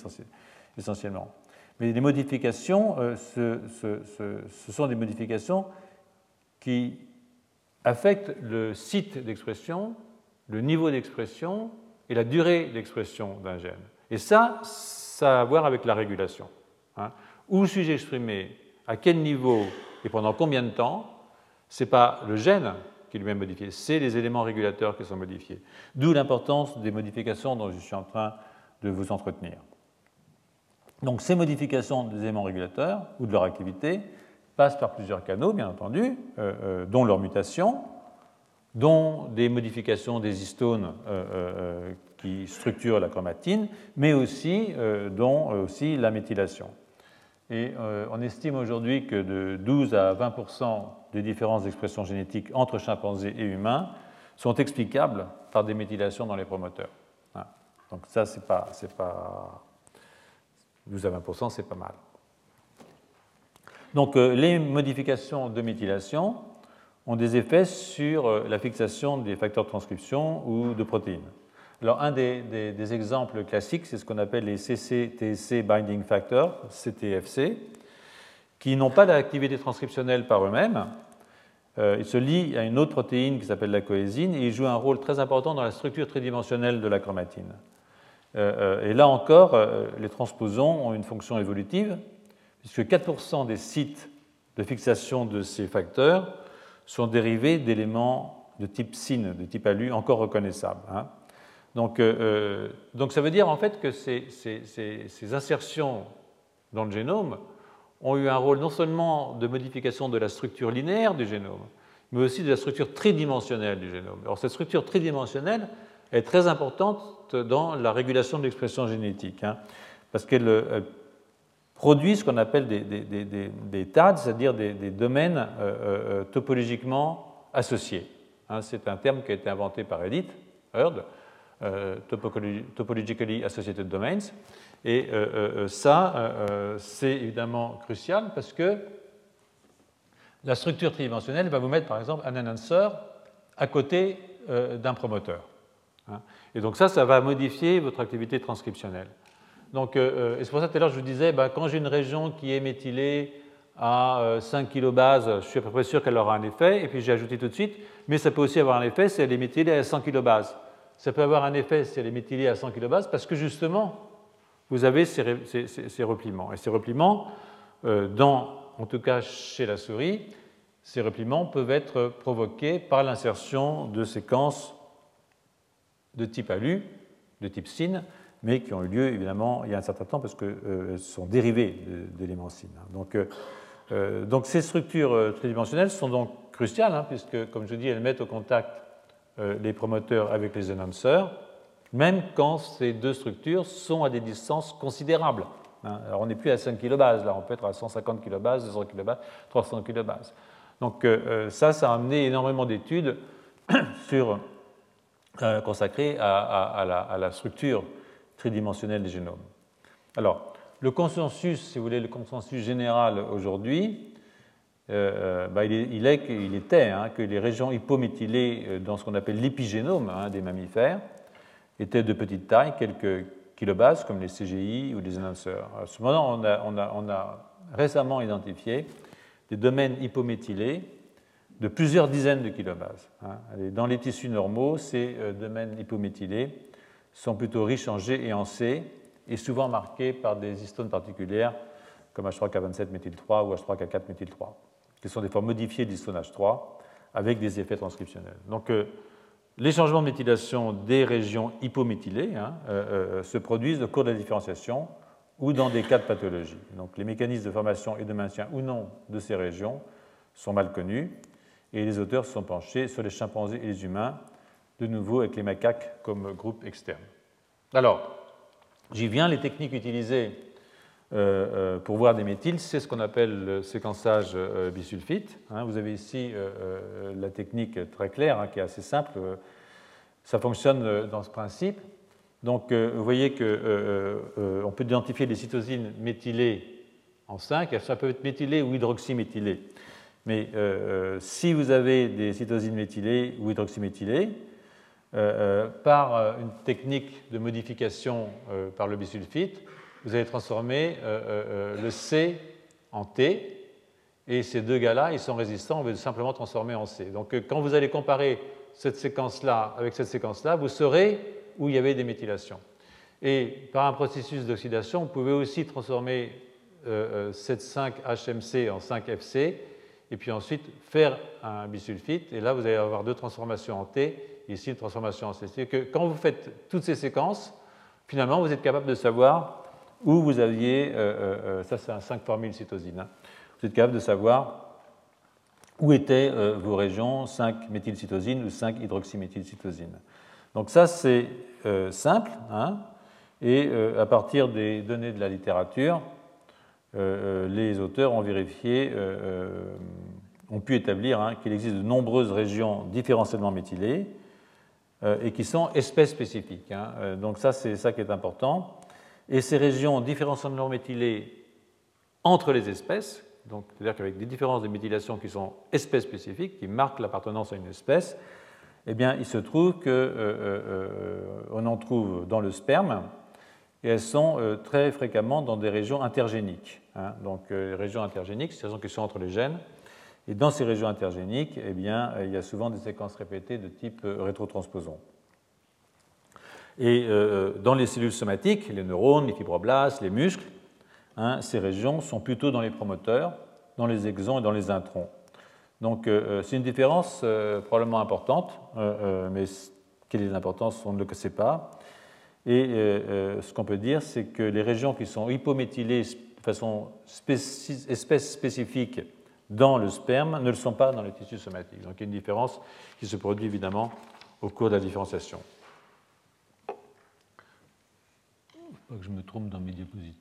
essentiellement. Mais les modifications, euh, ce, sont des modifications qui affecte le site d'expression, le niveau d'expression et la durée d'expression d'un gène. Et ça, ça a à voir avec la régulation. Hein. Où suis-je exprimé? À quel niveau? Et pendant combien de temps? Ce n'est pas le gène qui lui-même modifié, c'est les éléments régulateurs qui sont modifiés. D'où l'importance des modifications dont je suis en train de vous entretenir. Donc ces modifications des éléments régulateurs ou de leur activité passent par plusieurs canaux, bien entendu, euh, euh, dont leur mutation, dont des modifications des histones euh, qui structurent la chromatine, mais aussi, dont aussi la méthylation. Et on estime aujourd'hui que de 12 à 20 des différences d'expression génétique entre chimpanzés et humains sont explicables par des méthylations dans les promoteurs. Hein. Donc ça, c'est pas, c'est pas 12 à 20 c'est pas mal. Donc euh, les modifications de méthylation ont des effets sur euh, la fixation des facteurs de transcription ou de protéines. Alors un des, exemples classiques, c'est ce qu'on appelle les CCTC Binding Factors, CTFC, qui n'ont pas d'activité transcriptionnelle par eux-mêmes. Euh, ils se lient à une autre protéine qui s'appelle la coésine et ils jouent un rôle très important dans la structure tridimensionnelle de la chromatine. Euh, euh, et là encore, les transposons ont une fonction évolutive, puisque 4% des sites de fixation de ces facteurs sont dérivés d'éléments de type SIN, de type ALU, encore reconnaissables. Hein. Donc, donc, ça veut dire en fait que ces, insertions dans le génome ont eu un rôle non seulement de modification de la structure linéaire du génome, mais aussi de la structure tridimensionnelle du génome. Alors cette structure tridimensionnelle est très importante dans la régulation de l'expression génétique, hein, parce qu'elle produit ce qu'on appelle des, des, TAD, c'est-à-dire des, domaines euh, euh, topologiquement associés. Hein. C'est un terme qui a été inventé par Edith Heard, euh, Topologically Associated Domains, et euh, euh, euh, ça, c'est évidemment crucial parce que la structure tridimensionnelle va vous mettre par exemple un enhancer à côté d'un promoteur. Hein. Et donc ça, ça va modifier votre activité transcriptionnelle. Donc, et c'est pour ça tout à l'heure je vous disais, bah, quand j'ai une région qui est méthylée à 5 kilobases, je suis à peu près sûr qu'elle aura un effet, et puis j'ai ajouté tout de suite, mais ça peut aussi avoir un effet si elle est méthylée à 100 kilobases. Ça peut avoir un effet si elle est méthylée à 100 kilobases, parce que justement, vous avez ces, repliements. Et ces repliements, euh, dans, en tout cas chez la souris, ces repliements peuvent être provoqués par l'insertion de séquences de type ALU, de type SIN, mais qui ont eu lieu évidemment il y a un certain temps parce qu'elles euh, sont dérivées d'éléments SIN. Donc, euh, donc, ces structures tridimensionnelles sont donc cruciales, hein, puisque, comme je dis, elles mettent au contact les promoteurs avec les annonceurs même quand ces deux structures sont à des distances considérables. Hein. Alors on n'est plus à 5 kilobases, là on peut être à 150 kilobases, 200 kilobases, 300 kilobases. Donc euh, euh, ça, ça a amené énormément d'études euh, consacrées à, la, structure tridimensionnelle des génomes. Alors, le consensus, si vous voulez, le consensus général aujourd'hui, bah, il, est, il, était hein, que les régions hypométhylées dans ce qu'on appelle l'épigénome hein, des mammifères étaient de petite taille, quelques kilobases, comme les CGI ou les annonceurs. À ce moment, on a, on a, récemment identifié des domaines hypométhylés de plusieurs dizaines de kilobases. Hein. Dans les tissus normaux, ces euh, domaines hypométhylés sont plutôt riches en G et en C et souvent marqués par des histones particulières comme H3K27-méthyl3 ou H3K4-méthyl3, qui sont des formes modifiées d'histone H3 avec des effets transcriptionnels. Donc, euh, les changements de méthylation des régions hypométhylées hein, euh, euh, se produisent au cours de la différenciation ou dans des cas de pathologie. Donc les mécanismes de formation et de maintien ou non de ces régions sont mal connus et les auteurs se sont penchés sur les chimpanzés et les humains, de nouveau avec les macaques comme groupe externe. Alors, j'y viens, les techniques utilisées pour voir des méthyles, c'est ce qu'on appelle le séquençage bisulfite. Hein. vous avez ici la technique très claire, hein, qui est assez simple. Ça fonctionne euh, dans ce principe. Donc, euh, vous voyez qu'on euh, peut identifier des cytosines méthylées en 5. Ça peut être méthylé ou hydroxyméthylé. Mais si vous avez des cytosines méthylées ou hydroxyméthylées, par une technique de modification par le bisulfite, vous allez transformer le C en T, et ces deux gars-là, ils sont résistants, on va simplement transformer en C. Donc quand vous allez comparer cette séquence-là avec cette séquence-là, vous saurez où il y avait des méthylations. Et par un processus d'oxydation, vous pouvez aussi transformer euh, cette 5-HMC en 5-FC, et puis ensuite faire un bisulfite, et là vous allez avoir deux transformations en T, ici une transformation en C. C'est-à-dire que quand vous faites toutes ces séquences, finalement vous être capable de savoir où vous aviez, euh, euh, ça c'est un 5 formule cytosine, hein. vous êtes capable de savoir où étaient euh, vos régions 5-méthylcytosine ou 5-hydroxyméthylcytosine. Donc ça, c'est euh, simple, hein, et euh, à partir des données de la littérature, les auteurs ont vérifié, ont pu établir hein, qu'il existe de nombreuses régions différentiellement méthylées et qui sont espèces spécifiques. Donc ça, c'est ça qui est important. Et ces régions différentiellement méthylées entre les espèces, c'est-à-dire qu'avec des différences de méthylation qui sont espèces spécifiques, qui marquent l'appartenance à une espèce, eh bien, il se trouve qu'on euh, euh, euh, en trouve dans le sperme et elles sont très fréquemment dans des régions intergéniques. Hein. Donc, les régions intergéniques, c'est des régions qui sont entre les gènes. Et dans ces régions intergéniques, eh bien, il y a souvent des séquences répétées de type rétrotransposon. Et dans les cellules somatiques, les neurones, les fibroblastes, les muscles, hein, ces régions sont plutôt dans les promoteurs, dans les exons et dans les introns. Donc euh, euh, c'est une différence euh, probablement importante, mais quelle est l'importance On ne le sait pas. Et ce qu'on peut dire, c'est que les régions qui sont hypométhylées de façon espèce spécifique dans le sperme ne le sont pas dans les tissus somatiques. Donc il y a une différence qui se produit évidemment au cours de la différenciation. Que je me trompe dans mes diapositives.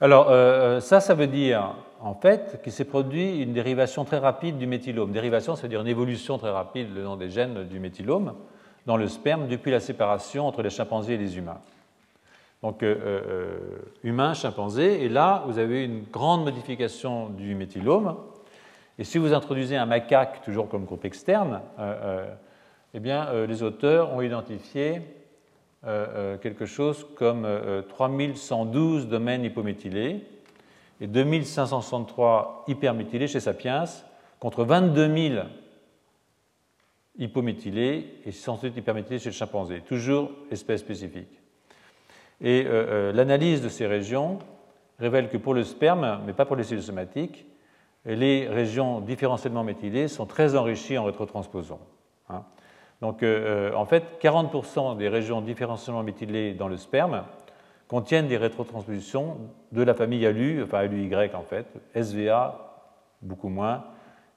Alors, euh, ça, ça veut dire, en fait, qu'il s'est produit une dérivation très rapide du méthylome. Dérivation, c'est-à-dire une évolution très rapide le des gènes du méthylome dans le sperme depuis la séparation entre les chimpanzés et les humains. Donc, euh, euh, humains, chimpanzés, et là, vous avez une grande modification du méthylome. Et si vous introduisez un macaque, toujours comme groupe externe, eh bien, les auteurs ont identifié euh, euh, quelque chose comme 3112 euh, domaines hypométhylés et 2563 hyperméthylés chez Sapiens, contre 22 000 hypométhylés et 608 hyperméthylés chez le chimpanzé, toujours espèce spécifique. Et l'analyse de ces régions révèle que pour le sperme, mais pas pour les cellules somatiques, les régions différentiellement méthylées sont très enrichies en rétrotransposons. Donc, euh, en fait, 40% des régions différentiellement méthylées dans le sperme contiennent des rétrotranspositions de la famille ALU, enfin ALUY en fait, SVA beaucoup moins,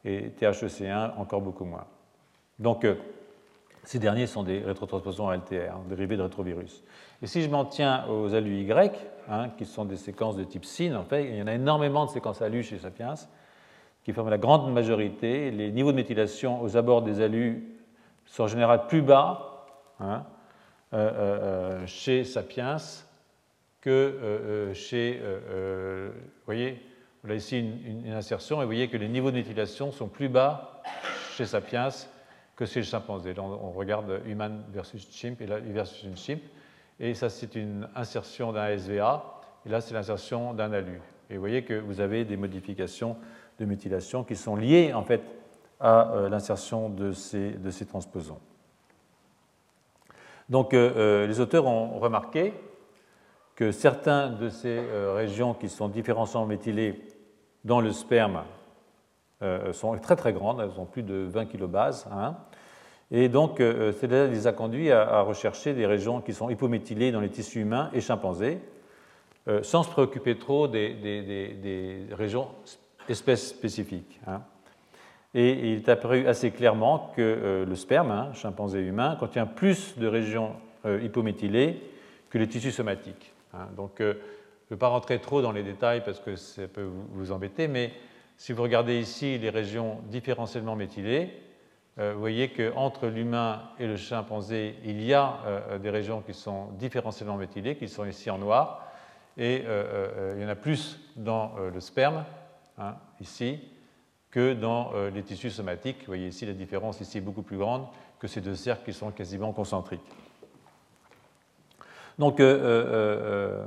et THEC1 encore beaucoup moins. Donc, euh, ces derniers sont des rétrotranspositions LTR, hein, dérivés de rétrovirus. Et si je m'en tiens aux ALUY, hein, qui sont des séquences de type SIN, en fait, il y en a énormément de séquences ALU chez Sapiens, qui forment la grande majorité. Les niveaux de méthylation aux abords des ALU sont en général plus bas hein, euh, euh, euh, chez Sapiens que chez. vous voyez, vous avez ici une, insertion et vous voyez que les niveaux de méthylation sont plus bas chez Sapiens que chez le chimpanzé. Là, on, regarde human versus chimp et là, versus une chimp. Et ça, c'est une insertion d'un SVA. Et là, c'est l'insertion d'un ALU. Et vous voyez que vous avez des modifications de méthylation qui sont liées, en fait, à euh, l'insertion de ces, de transposons. Donc euh, euh, les auteurs ont remarqué que certaines de ces régions qui sont différentiellement méthylées dans le sperme sont très très grandes, elles ont plus de 20 kilobases. Hein, et donc, cela les a conduits à, rechercher des régions qui sont hypométhylées dans les tissus humains et chimpanzés, sans se préoccuper trop des, des, régions espèces spécifiques. Hein. Et il est apparu assez clairement que euh, le sperme, hein, chimpanzé humain, contient plus de régions euh, hypométhylées que les tissus somatiques. Hein. Donc, euh, je ne vais pas rentrer trop dans les détails parce que ça peut vous embêter, mais si vous regardez ici les régions différentiellement méthylées, vous voyez qu'entre l'humain et le chimpanzé, il y a des régions qui sont différentiellement méthylées, qui sont ici en noir, et il y en a plus dans le sperme, hein, ici, que dans euh, les tissus somatiques. Vous voyez ici la différence ici est beaucoup plus grande que ces deux cercles qui sont quasiment concentriques. Donc, euh, euh,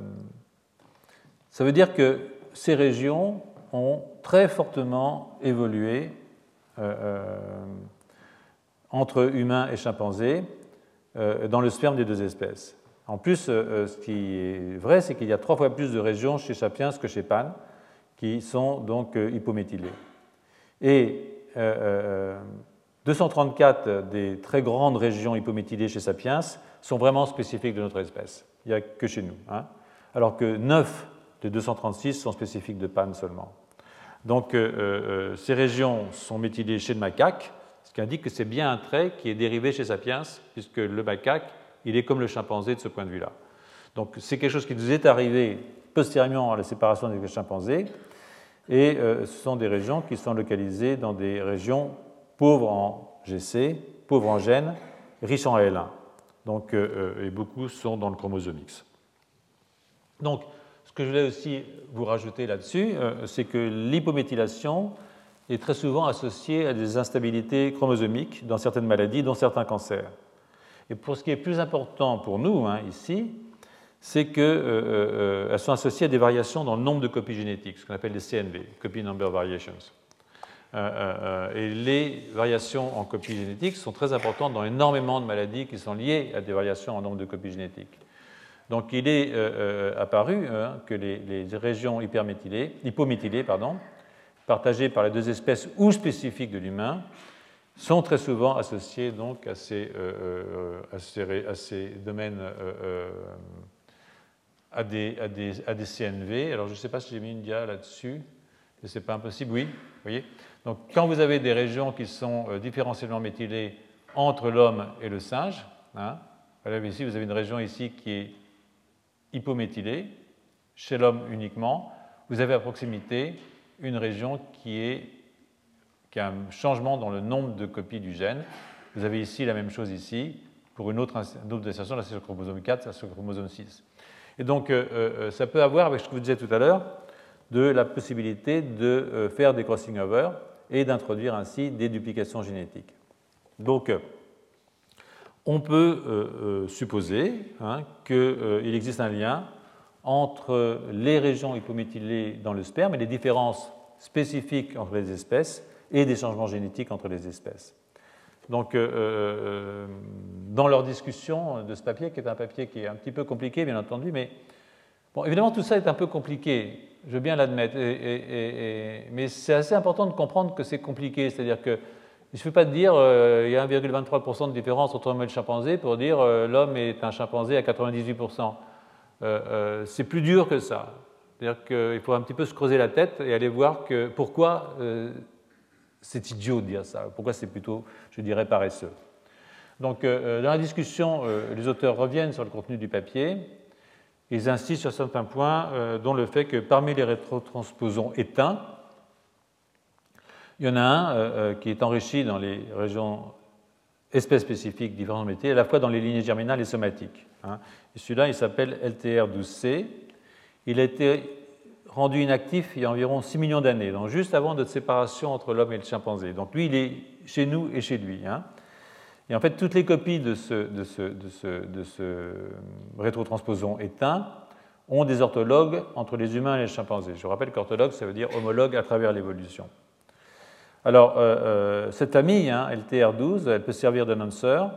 ça veut dire que ces régions ont très fortement évolué entre humains et chimpanzés dans le sperme des deux espèces. En plus, ce qui est vrai, c'est qu'il y a trois fois plus de régions chez Sapiens que chez Pan, qui sont donc hypométhylées. Et 234 euh, euh, des très grandes régions hypométhylées chez Sapiens sont vraiment spécifiques de notre espèce. Il n'y a que chez nous. Hein. alors que 9 des 236 sont spécifiques de Pan seulement. Donc euh, ces régions sont méthylées chez le macaque, ce qui indique que c'est bien un trait qui est dérivé chez Sapiens, puisque le macaque, il est comme le chimpanzé de ce point de vue-là. Donc c'est quelque chose qui nous est arrivé postérieurement à la séparation des chimpanzés, et euh, ce sont des régions qui sont localisées dans des régions pauvres en GC, pauvres en gènes, riches en L1. Donc, euh, euh, et beaucoup sont dans le chromosome X. Donc, ce que je voulais aussi vous rajouter là-dessus, c'est que l'hypométhylation est très souvent associée à des instabilités chromosomiques dans certaines maladies, dont certains cancers. Et pour ce qui est plus important pour nous, hein, ici, c'est qu'elles sont associées à des variations dans le nombre de copies génétiques, ce qu'on appelle les CNV, Copy Number Variations. et les variations en copies génétiques sont très importantes dans énormément de maladies qui sont liées à des variations en nombre de copies génétiques. Donc il est apparu hein, que les, régions hypométhylées partagées par les deux espèces ou spécifiques de l'humain sont très souvent associées donc à ces, euh, euh, domaines, euh, à, des, à, des, à, des, CNV. Alors je ne sais pas si j'ai mis une dia là-dessus, mais ce n'est pas impossible, oui. Voyez donc quand vous avez des régions qui sont différentiellement méthylées entre l'homme et le singe, hein, ici vous avez une région ici qui est hypométhylée, chez l'homme uniquement, vous avez à proximité une région qui, est, qui a un changement dans le nombre de copies du gène. Vous avez ici la même chose ici, pour une autre, une c'est sur le chromosome 4, c'est sur le chromosome 6. Et donc euh, euh, ça peut avoir, avec ce que je vous disais tout à l'heure, de la possibilité de euh, faire des crossing over et d'introduire ainsi des duplications génétiques. Donc, on peut supposer hein, qu'il existe un lien entre les régions hypométhylées dans le sperme et les différences spécifiques entre les espèces et des changements génétiques entre les espèces. Donc, euh, euh, dans leur discussion de ce papier, qui est un papier qui est un petit peu compliqué, bien entendu, mais bon, évidemment, tout ça est un peu compliqué, je veux bien l'admettre, mais c'est assez important de comprendre que c'est compliqué, c'est-à-dire que il ne suffit pas de dire euh, il y a 1,23% de différence entre l'homme et le chimpanzé pour dire l'homme est un chimpanzé à 98%. Euh, euh, c'est plus dur que ça. C'est-à-dire qu'il faut un petit peu se creuser la tête et aller voir que pourquoi euh, c'est idiot de dire ça, pourquoi c'est plutôt, je dirais, paresseux? Donc, dans la discussion, les auteurs reviennent sur le contenu du papier. Ils insistent sur certains points, dont le fait que parmi les rétrotransposons éteints, il y en a un qui est enrichi dans les régions espèces spécifiques différentes métiers, à la fois dans les lignées germinales et somatiques. Hein. Celui-là, il s'appelle LTR12C. Il a été rendu inactif il y a environ 6 millions d'années, donc juste avant notre séparation entre l'homme et le chimpanzé. Donc lui, il est chez nous et chez lui. Hein. Et en fait, toutes les copies de ce, de ce, de ce, de ce rétrotransposon éteint ont des orthologues entre les humains et les chimpanzés. Je rappelle qu'orthologue, ça veut dire homologue à travers l'évolution. Alors, euh, euh, cette amie, hein, LTR12, elle peut servir d'annonceur,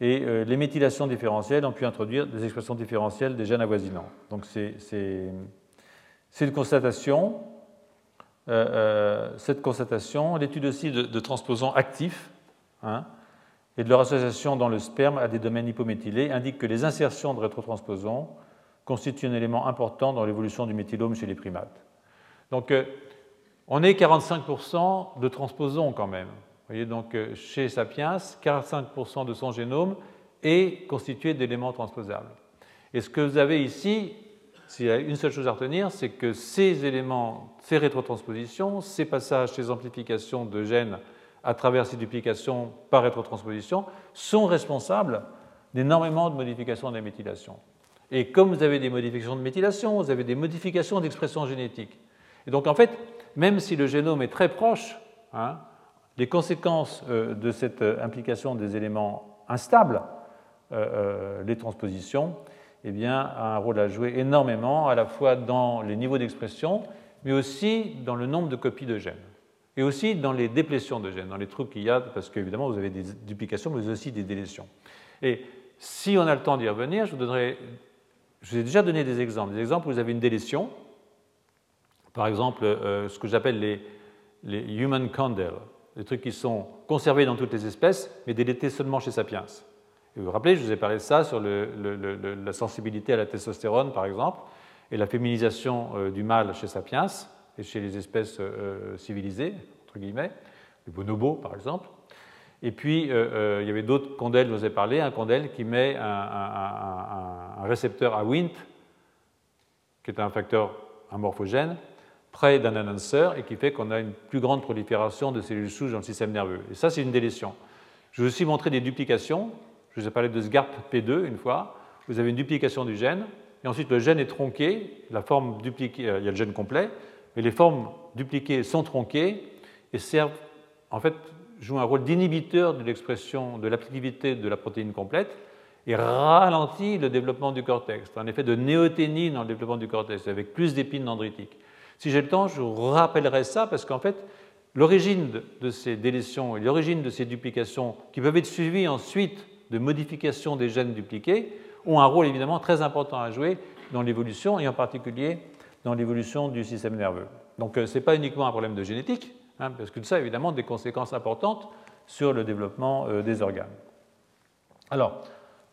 et euh, les méthylations différentielles ont pu introduire des expressions différentielles des gènes avoisinants. Donc, c'est une constatation. cette constatation, l'étude aussi de, transposons actifs hein, et de leur association dans le sperme à des domaines hypométhylés indique que les insertions de rétrotransposons constituent un élément important dans l'évolution du méthylome chez les primates. Donc, on est 45% de transposons quand même. Vous voyez, donc euh, chez Sapiens, 45% de son génome est constitué d'éléments transposables. Et ce que vous avez ici, s'il y a une seule chose à retenir, c'est que ces éléments, ces rétrotranspositions, ces passages, ces amplifications de gènes à travers ces duplications par rétrotransposition sont responsables d'énormément de modifications de la méthylation. Et comme vous avez des modifications de méthylation, vous avez des modifications d'expression génétique. Et donc en fait, même si le génome est très proche, hein, les conséquences euh, de cette euh, implication des éléments instables, euh, les transpositions, eh bien, a un rôle à jouer énormément, à la fois dans les niveaux d'expression, mais aussi dans le nombre de copies de gènes, et aussi dans les déplétions de gènes, dans les trous qu'il y a, parce qu'évidemment, vous avez des duplications, mais aussi des délétions. Et si on a le temps d'y revenir, je vous donnerai, je vous ai déjà donné des exemples, des exemples où vous avez une délétion, par exemple, euh, ce que j'appelle les, human condyle, des trucs qui sont conservés dans toutes les espèces, mais délétés seulement chez Sapiens. Vous vous rappelez, je vous ai parlé de ça sur la sensibilité à la testostérone, par exemple, et la féminisation euh, du mâle chez Sapiens et chez les espèces euh, civilisées, entre guillemets, les bonobos, par exemple. Et puis, il y avait d'autres condèles, je vous ai parlé, un condèle qui met un, un récepteur à Wnt, qui est un facteur amorphogène, près d'un annonceur et qui fait qu'on a une plus grande prolifération de cellules souches dans le système nerveux. Et ça, c'est une délétion. Je vous ai aussi montré des duplications. Je vous ai parlé de SGARP-P2 une fois. Vous avez une duplication du gène, et ensuite le gène est tronqué, la forme dupliquée, euh, il y a le gène complet, mais les formes dupliquées sont tronquées et servent, en fait, jouent un rôle d'inhibiteur de l'expression de l'activité de la protéine complète. et ralentit le développement du cortex. un effet de néoténie dans le développement du cortex, avec plus d'épines dendritiques. Si j'ai le temps, je vous rappellerai ça parce qu'en fait, l'origine de ces délétions et l'origine de ces duplications, qui peuvent être suivies ensuite de modifications des gènes dupliqués, ont un rôle évidemment très important à jouer dans l'évolution et en particulier dans l'évolution du système nerveux. Donc euh, ce n'est pas uniquement un problème de génétique, hein, parce que ça a évidemment des conséquences importantes sur le développement euh, des organes. Alors,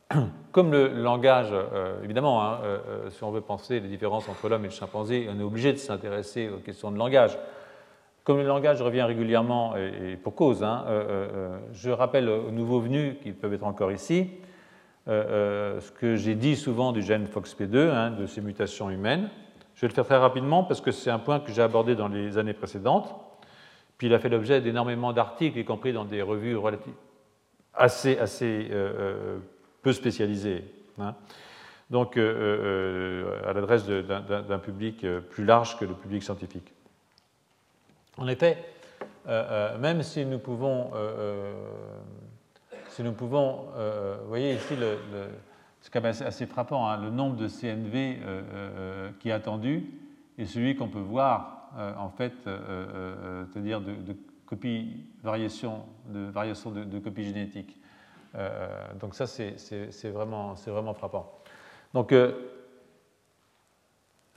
comme le langage, euh, évidemment, hein, si on veut penser les différences entre l'homme et le chimpanzé, on est obligé de s'intéresser aux questions de langage. Comme le langage revient régulièrement, et, pour cause, hein, je rappelle aux nouveaux venus qui peuvent être encore ici, ce que j'ai dit souvent du gène FOXP2, de ces mutations humaines. Je vais le faire très rapidement parce que c'est un point que j'ai abordé dans les années précédentes. Puis il a fait l'objet d'énormément d'articles, y compris dans des revues assez, assez euh, euh, peu spécialisées. Hein. Donc, euh, à l'adresse d'un public plus large que le public scientifique. En effet, même si nous pouvons, si nous pouvons, vous voyez ici le c'est quand même assez, frappant, hein, le nombre de CNV euh, euh, euh, qui est attendu et celui qu'on peut voir en fait, c'est-à-dire de, de copie, variation, de, variation de, copie génétique. donc ça, c'est vraiment, vraiment frappant. Donc,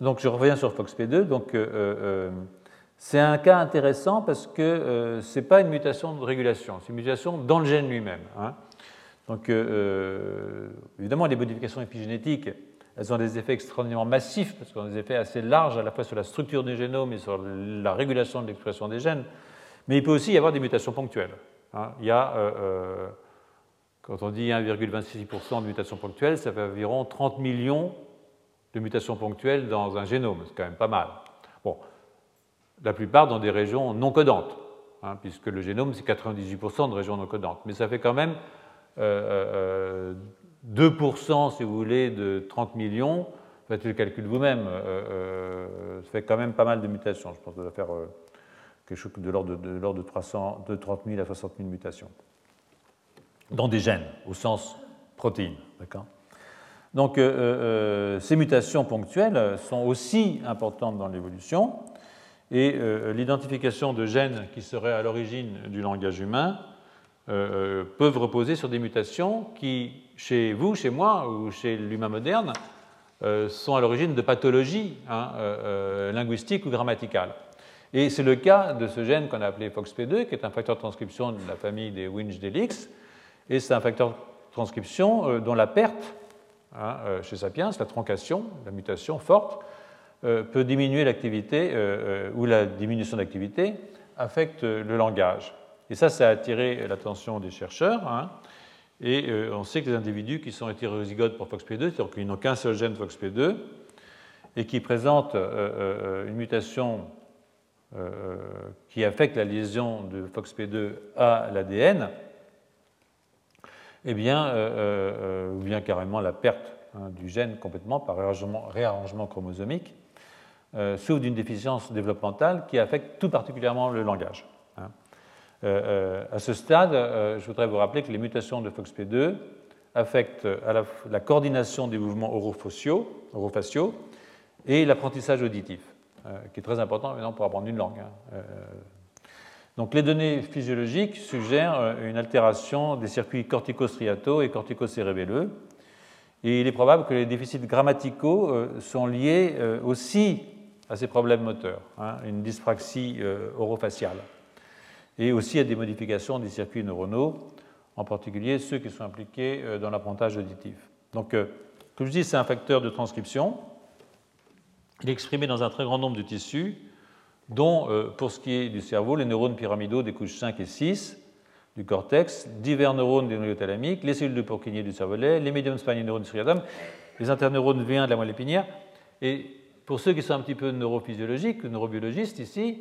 donc je reviens sur FOXP2. Donc c'est un cas intéressant parce que ce n'est pas une mutation de régulation, c'est une mutation dans le gène lui-même. Hein. Donc, euh, euh, évidemment, les modifications épigénétiques, elles ont des effets extraordinairement massifs, parce qu'elles ont des effets assez larges à la fois sur la structure du génome et sur la régulation de l'expression des gènes. Mais il peut aussi y avoir des mutations ponctuelles. Hein. Il y a, euh, quand on dit 1,26% de mutations ponctuelles, ça fait environ 30 millions de mutations ponctuelles dans un génome. C'est quand même pas mal. La plupart dans des régions non codantes, hein, puisque le génome, c'est 98% de régions non codantes. Mais ça fait quand même 2%, euh, euh, si vous voulez, de 30 millions, faites le calcul vous-même, euh, ça fait quand même pas mal de mutations. Je pense que ça faire quelque chose de l'ordre de, de, 300, de 30 000 à 60 000 mutations dans des gènes, au sens protéines. Donc ces mutations ponctuelles sont aussi importantes dans l'évolution et l'identification de gènes qui seraient à l'origine du langage humain euh, peuvent reposer sur des mutations qui, chez vous, chez moi ou chez l'humain moderne, euh, sont à l'origine de pathologies hein, euh, linguistiques ou grammaticales. Et c'est le cas de ce gène qu'on a appelé FOXP2, qui est un facteur de transcription de la famille des Winch-Delix, et c'est un facteur de transcription dont la perte hein, chez Sapiens, la troncation, la mutation forte, peut diminuer l'activité ou la diminution d'activité affecte le langage. Et ça, ça a attiré l'attention des chercheurs. Hein. Et euh, on sait que les individus qui sont hétérozygotes pour FOXP2, c'est-à-dire qu'ils n'ont qu'un seul gène FOXP2, et qui présentent euh, euh, une mutation qui affecte la liaison de FOXP2 à l'ADN, eh bien, ou bien carrément la perte hein, du gène complètement par réarrangement, chromosomique, souffre d'une déficience développementale qui affecte tout particulièrement le langage. Euh, euh, à ce stade, euh, je voudrais vous rappeler que les mutations de FOXP2 affectent à la, coordination des mouvements orofaciaux et l'apprentissage auditif, qui est très important maintenant pour apprendre une langue. Hein. Donc les données physiologiques suggèrent une altération des circuits corticostriataux et corticocérébelleux. Et il est probable que les déficits grammaticaux sont liés aussi à ces problèmes moteurs, hein, une dyspraxie orofaciale et aussi à des modifications des circuits neuronaux, en particulier ceux qui sont impliqués euh, dans l'apprentissage auditif. Donc, euh, comme je dis, c'est un facteur de transcription. Il est exprimé dans un très grand nombre de tissus, dont, euh, pour ce qui est du cerveau, les neurones pyramidaux des couches 5 et 6 du cortex, divers neurones des noyaux thalamiques, les cellules de Purkinje du cervelet, les medium spiny neurones du striatum, les interneurones V1 de la moelle épinière. Et pour ceux qui sont un petit peu neurophysiologiques, neurobiologistes ici,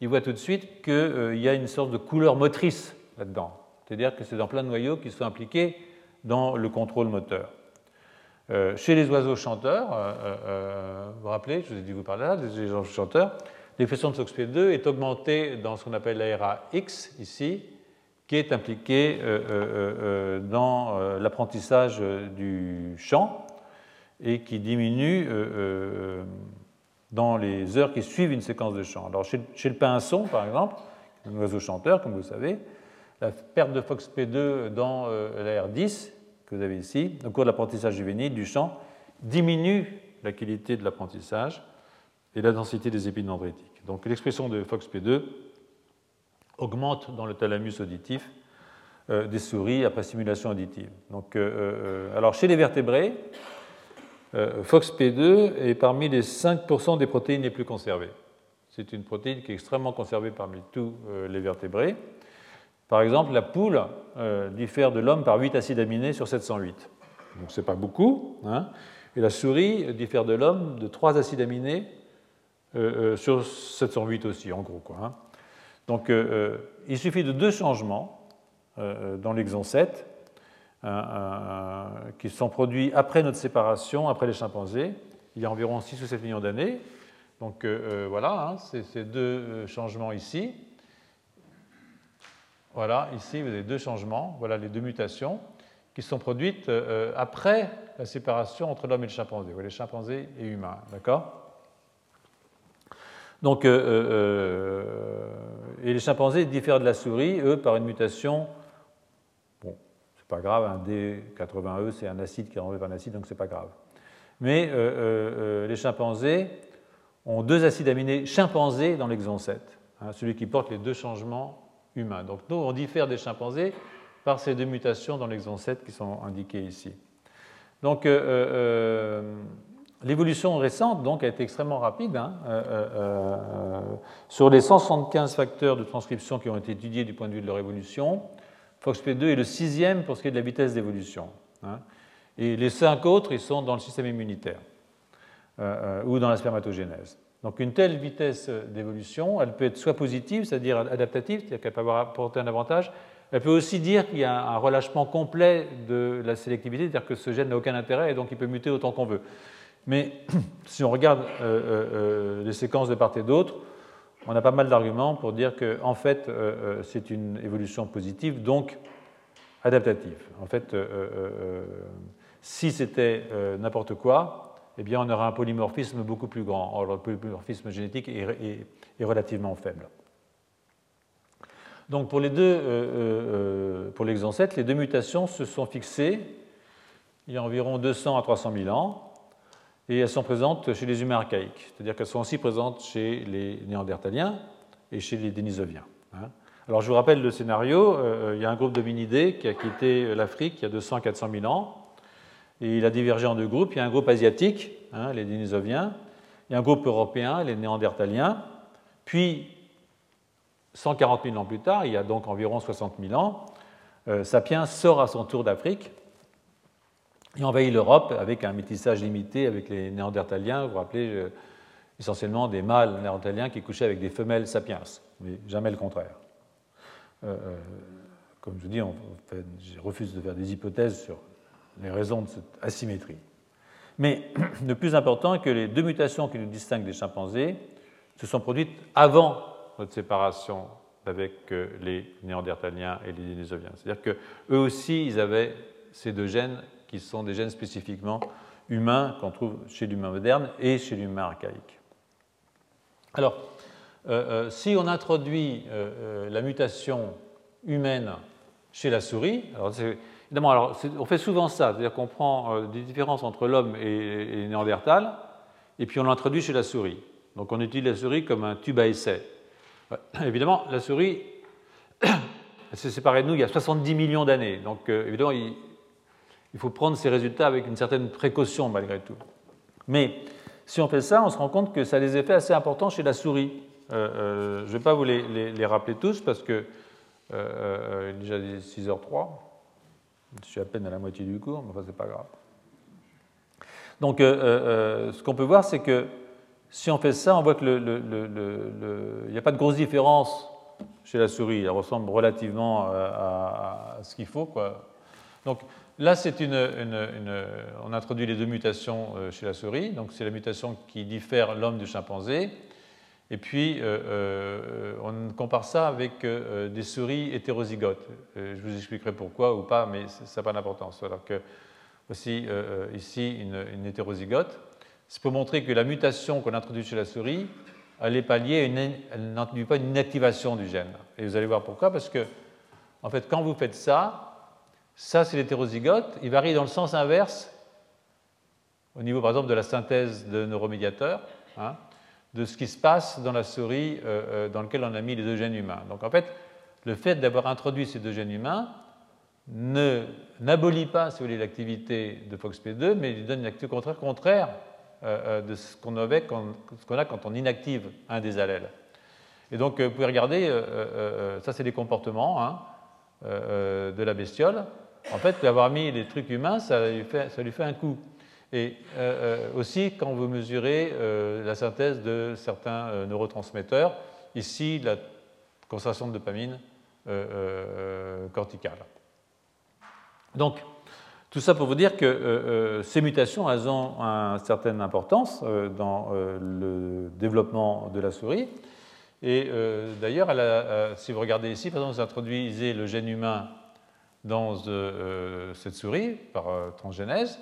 il voit tout de suite qu'il euh, y a une sorte de couleur motrice là-dedans. C'est-à-dire que c'est dans plein de noyaux qui sont impliqués dans le contrôle moteur. Euh, chez les oiseaux chanteurs, euh, vous vous rappelez, je vous ai dit vous parler là, les oiseaux chanteurs, l'expression de FOXP2 est augmentée dans ce qu'on appelle l'ARA X ici, qui est impliqué dans l'apprentissage du chant et qui diminue dans les heures qui suivent une séquence de chant. Alors chez, le pinson, par exemple, un oiseau chanteur, comme vous savez, la perte de FOXP2 dans la R10, que vous avez ici, au cours de l'apprentissage juvénile du chant, diminue la qualité de l'apprentissage et la densité des épines dendritiques. Donc l'expression de FOXP2 augmente dans le thalamus auditif euh, des souris après stimulation auditive. Donc, euh, euh, alors chez les vertébrés, FOXP2 est parmi les 5% des protéines les plus conservées. C'est une protéine qui est extrêmement conservée parmi tous les vertébrés. Par exemple, la poule diffère de l'homme par 8 acides aminés sur 708. Donc ce n'est pas beaucoup. Hein. Et la souris diffère de l'homme de 3 acides aminés euh, euh, sur 708 aussi, en gros. Hein. Donc euh, il suffit de deux changements dans l'exon 7 qui sont produits après notre séparation, après les chimpanzés, il y a environ 6 ou 7 millions d'années. Donc voilà, hein, ces deux changements ici. Voilà, ici vous avez deux changements, voilà les deux mutations qui sont produites après la séparation entre l'homme et le chimpanzé, les chimpanzés et humains, d'accord? Donc, euh, euh, et les chimpanzés diffèrent de la souris, eux, par une mutation. Pas grave, un D80E, c'est un acide qui est renvoyé par un acide, donc c'est pas grave. Mais euh, les chimpanzés ont deux acides aminés chimpanzés dans l'exon 7, hein, celui qui porte les deux changements humains. Donc, nous, on diffère des chimpanzés par ces deux mutations dans l'exon 7 qui sont indiquées ici. Donc, L'évolution récente donc, a été extrêmement rapide. Hein. Euh, euh, euh, sur les 175 facteurs de transcription qui ont été étudiés du point de vue de leur évolution, FOXP2 est le sixième pour ce qui est de la vitesse d'évolution. Hein. Et les cinq autres, ils sont dans le système immunitaire ou dans la spermatogénèse. Donc une telle vitesse d'évolution, elle peut être soit positive, c'est-à-dire adaptative, c'est-à-dire qu'elle peut avoir apporté un avantage, elle peut aussi dire qu'il y a un relâchement complet de la sélectivité, c'est-à-dire que ce gène n'a aucun intérêt et donc il peut muter autant qu'on veut. Mais si on regarde euh, euh, euh, les séquences de part et d'autre, on a pas mal d'arguments pour dire que fait, c'est une évolution positive, donc adaptative. En fait, si c'était n'importe quoi, eh bien, on aurait un polymorphisme beaucoup plus grand. Or, le polymorphisme génétique est, relativement faible. Donc, pour les deux, pour l'exemple 7, les deux mutations se sont fixées il y a environ 200 à 300 000 ans et elles sont présentes chez les humains archaïques, c'est-à-dire qu'elles sont aussi présentes chez les néandertaliens et chez les dénisoviens. Hein. Alors je vous rappelle le scénario, euh, il y a un groupe d'hominidés qui a quitté l'Afrique il y a 200-400 000 ans, et il a divergé en deux groupes. Il y a un groupe asiatique, hein, les dénisoviens, il y a un groupe européen, les néandertaliens, puis 140 000 ans plus tard, il y a donc environ 60 000 ans, euh, Sapiens sort à son tour d'Afrique il envahit l'Europe avec un métissage limité avec les Néandertaliens. Vous vous rappelez euh, essentiellement des mâles néandertaliens qui couchaient avec des femelles sapiens, mais jamais le contraire. Euh, euh, comme je vous dis, on je refuse de faire des hypothèses sur les raisons de cette asymétrie. Mais le plus important est que les deux mutations qui nous distinguent des chimpanzés se sont produites avant notre séparation avec les Néandertaliens et les Dénisoviens. C'est-à-dire qu'eux aussi, ils avaient ces deux gènes qui sont des gènes spécifiquement humains qu'on trouve chez l'humain moderne et chez l'humain archaïque. Alors, euh, euh, si on introduit euh, la mutation humaine chez la souris, alors évidemment, alors, on fait souvent ça, c'est-à-dire qu'on prend des différences entre l'homme et, les néandertals, et puis on l'introduit chez la souris. Donc on utilise la souris comme un tube à essai. évidemment, la souris s'est séparée de nous il y a 70 millions d'années. Donc évidemment, il faut prendre ces résultats avec une certaine précaution malgré tout. Mais si on fait ça, on se rend compte que ça a des effets assez importants chez la souris. Euh, euh, je ne vais pas vous les, rappeler tous parce que euh, il est déjà 6h03. Je suis à peine à la moitié du cours, mais enfin, c'est pas grave. Donc, ce qu'on peut voir, c'est que si on fait ça, on voit qu'il n'y a pas de grosse différence chez la souris. Elle ressemble relativement à, ce qu'il faut. Donc, Là, on introduit les deux mutations euh, chez la souris. Donc, c'est la mutation qui diffère l'homme du chimpanzé. Et puis, on compare ça avec des souris hétérozygotes. je vous expliquerai pourquoi ou pas, mais ça n'a pas d'importance. Alors que, aussi, ici, une, hétérozygote, c'est pour montrer que la mutation qu'on introduit chez la souris, elle n'introduit pas une inactivation du gène. Et vous allez voir pourquoi, parce que, en fait, quand vous faites ça, ça c'est l'hétérozygote, il varie dans le sens inverse, au niveau par exemple de la synthèse de neuromédiateurs, hein, de ce qui se passe dans la souris euh, euh, dans laquelle on a mis les deux gènes humains. Donc en fait, le fait d'avoir introduit ces deux gènes humains n'abolit pas, si l'activité de FOXP2, mais il donne une activité contraire, contraire euh, de ce qu'on a quand on inactive un des allèles. Et donc, vous pouvez regarder, ça c'est des comportements hein, de la bestiole. En fait, avoir mis les trucs humains, ça lui fait, un coup. Et aussi, quand vous mesurez la synthèse de certains neurotransmetteurs, ici, la concentration de dopamine corticale. Donc, tout ça pour vous dire que euh, euh, ces mutations elles ont une certaine importance euh, dans le développement de la souris. Et d'ailleurs, si vous regardez ici, par exemple, vous introduisez le gène humain dans cette souris par transgénèse.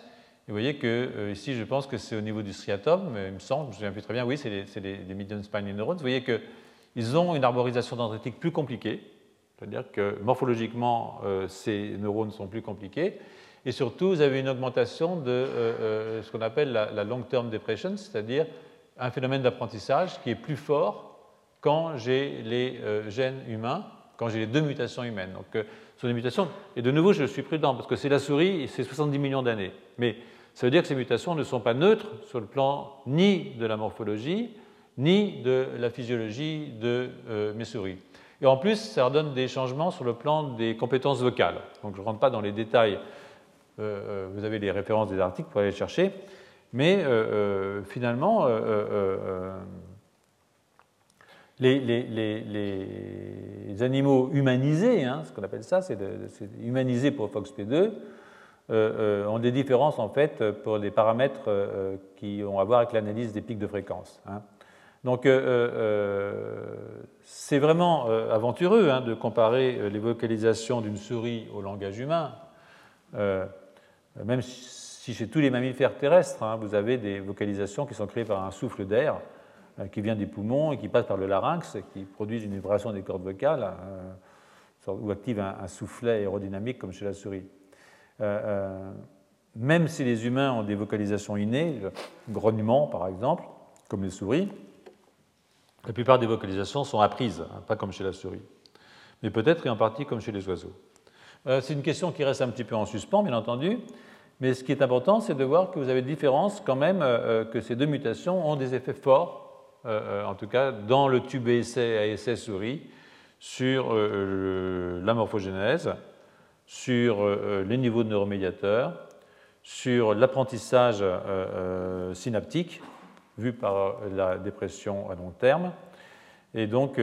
Et vous voyez que ici, je pense que c'est au niveau du striatum, mais il me semble, je me souviens plus très bien, oui, c'est les, les, median spiny neurons. Vous voyez qu'ils ont une arborisation dendritique plus compliquée, c'est-à-dire que morphologiquement, ces neurones sont plus compliqués. Et surtout, vous avez une augmentation de euh, euh, ce qu'on appelle la, long-term depression, c'est-à-dire un phénomène d'apprentissage qui est plus fort quand j'ai les euh, gènes humains, quand j'ai les deux mutations humaines. Sont des mutations. Et de nouveau, je suis prudent parce que c'est la souris et c'est 70 millions d'années. Mais ça veut dire que ces mutations ne sont pas neutres sur le plan ni de la morphologie, ni de la physiologie de mes souris. Et en plus, ça leur donne des changements sur le plan des compétences vocales. Donc je ne rentre pas dans les détails euh, euh, vous avez les références des articles pour aller les chercher. Mais euh, finalement, les, animaux humanisés, hein, ce qu'on appelle ça, c'est humanisé pour FOXP2, ont des différences en fait pour les paramètres qui ont à voir avec l'analyse des pics de fréquence. Hein. Donc c'est vraiment aventureux hein, de comparer les vocalisations d'une souris au langage humain. Euh, même si chez tous les mammifères terrestres, vous avez des vocalisations qui sont créées par un souffle d'air euh, qui vient des poumons et qui passe par le larynx, qui produisent une vibration des cordes vocales euh, ou active un, soufflet aérodynamique comme chez la souris. même si les humains ont des vocalisations innées, grognement par exemple, comme les souris, la plupart des vocalisations sont apprises, hein, pas comme chez la souris, mais peut-être et en partie comme chez les oiseaux. C'est une question qui reste un petit peu en suspens, bien entendu, mais ce qui est important, c'est de voir que vous avez des différences quand même, euh, euh, que ces deux mutations ont des effets forts, euh, en tout cas dans le tube essai ASS souris, sur la morphogénèse, sur les niveaux de neuromédiateurs, sur l'apprentissage synaptique vu par la dépression à long terme. Et donc,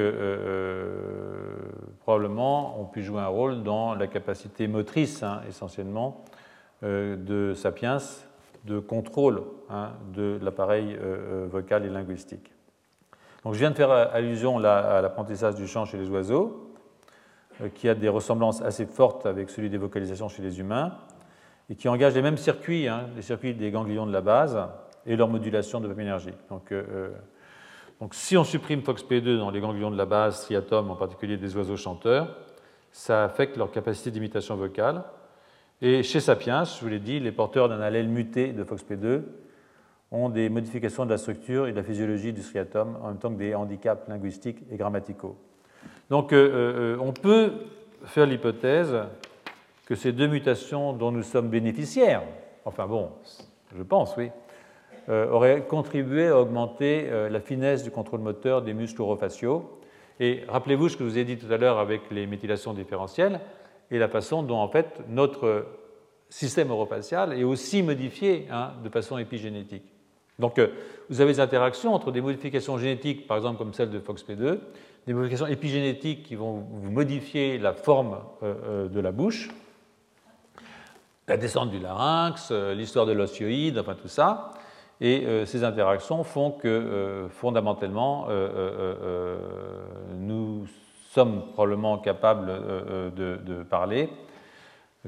probablement, on peut jouer un rôle dans la capacité motrice, hein, essentiellement, euh, de Sapiens de contrôle hein, de l'appareil euh, euh, vocal et linguistique. Donc, je viens de faire allusion à l'apprentissage du chant chez les oiseaux, qui a des ressemblances assez fortes avec celui des vocalisations chez les humains, et qui engage les mêmes circuits, hein, les circuits des ganglions de la base et leur modulation de dopaminergique. Donc, donc, si on supprime FOXP2 dans les ganglions de la base, striatum en particulier des oiseaux chanteurs, ça affecte leur capacité d'imitation vocale, et chez Sapiens, je vous l'ai dit, les porteurs d'un allèle muté de FOXP2 ont des modifications de la structure et de la physiologie du striatum, en même temps que des handicaps linguistiques et grammaticaux. Donc euh, euh, on peut faire l'hypothèse que ces deux mutations dont nous sommes bénéficiaires, enfin bon, je pense, oui, euh, auraient contribué à augmenter la finesse du contrôle moteur des muscles orofaciaux. Et rappelez-vous ce que je vous ai dit tout à l'heure avec les méthylations différentielles, et la façon dont en fait notre système orofacial est aussi modifié hein, de façon épigénétique. Donc euh, vous avez des interactions entre des modifications génétiques, par exemple comme celle de FOXP2, des modifications épigénétiques qui vont vous modifier la forme euh, euh, de la bouche, la descente du larynx, l'histoire de l'osioïde, enfin tout ça. Et ces interactions font que fondamentalement, nous sommes probablement capables de, parler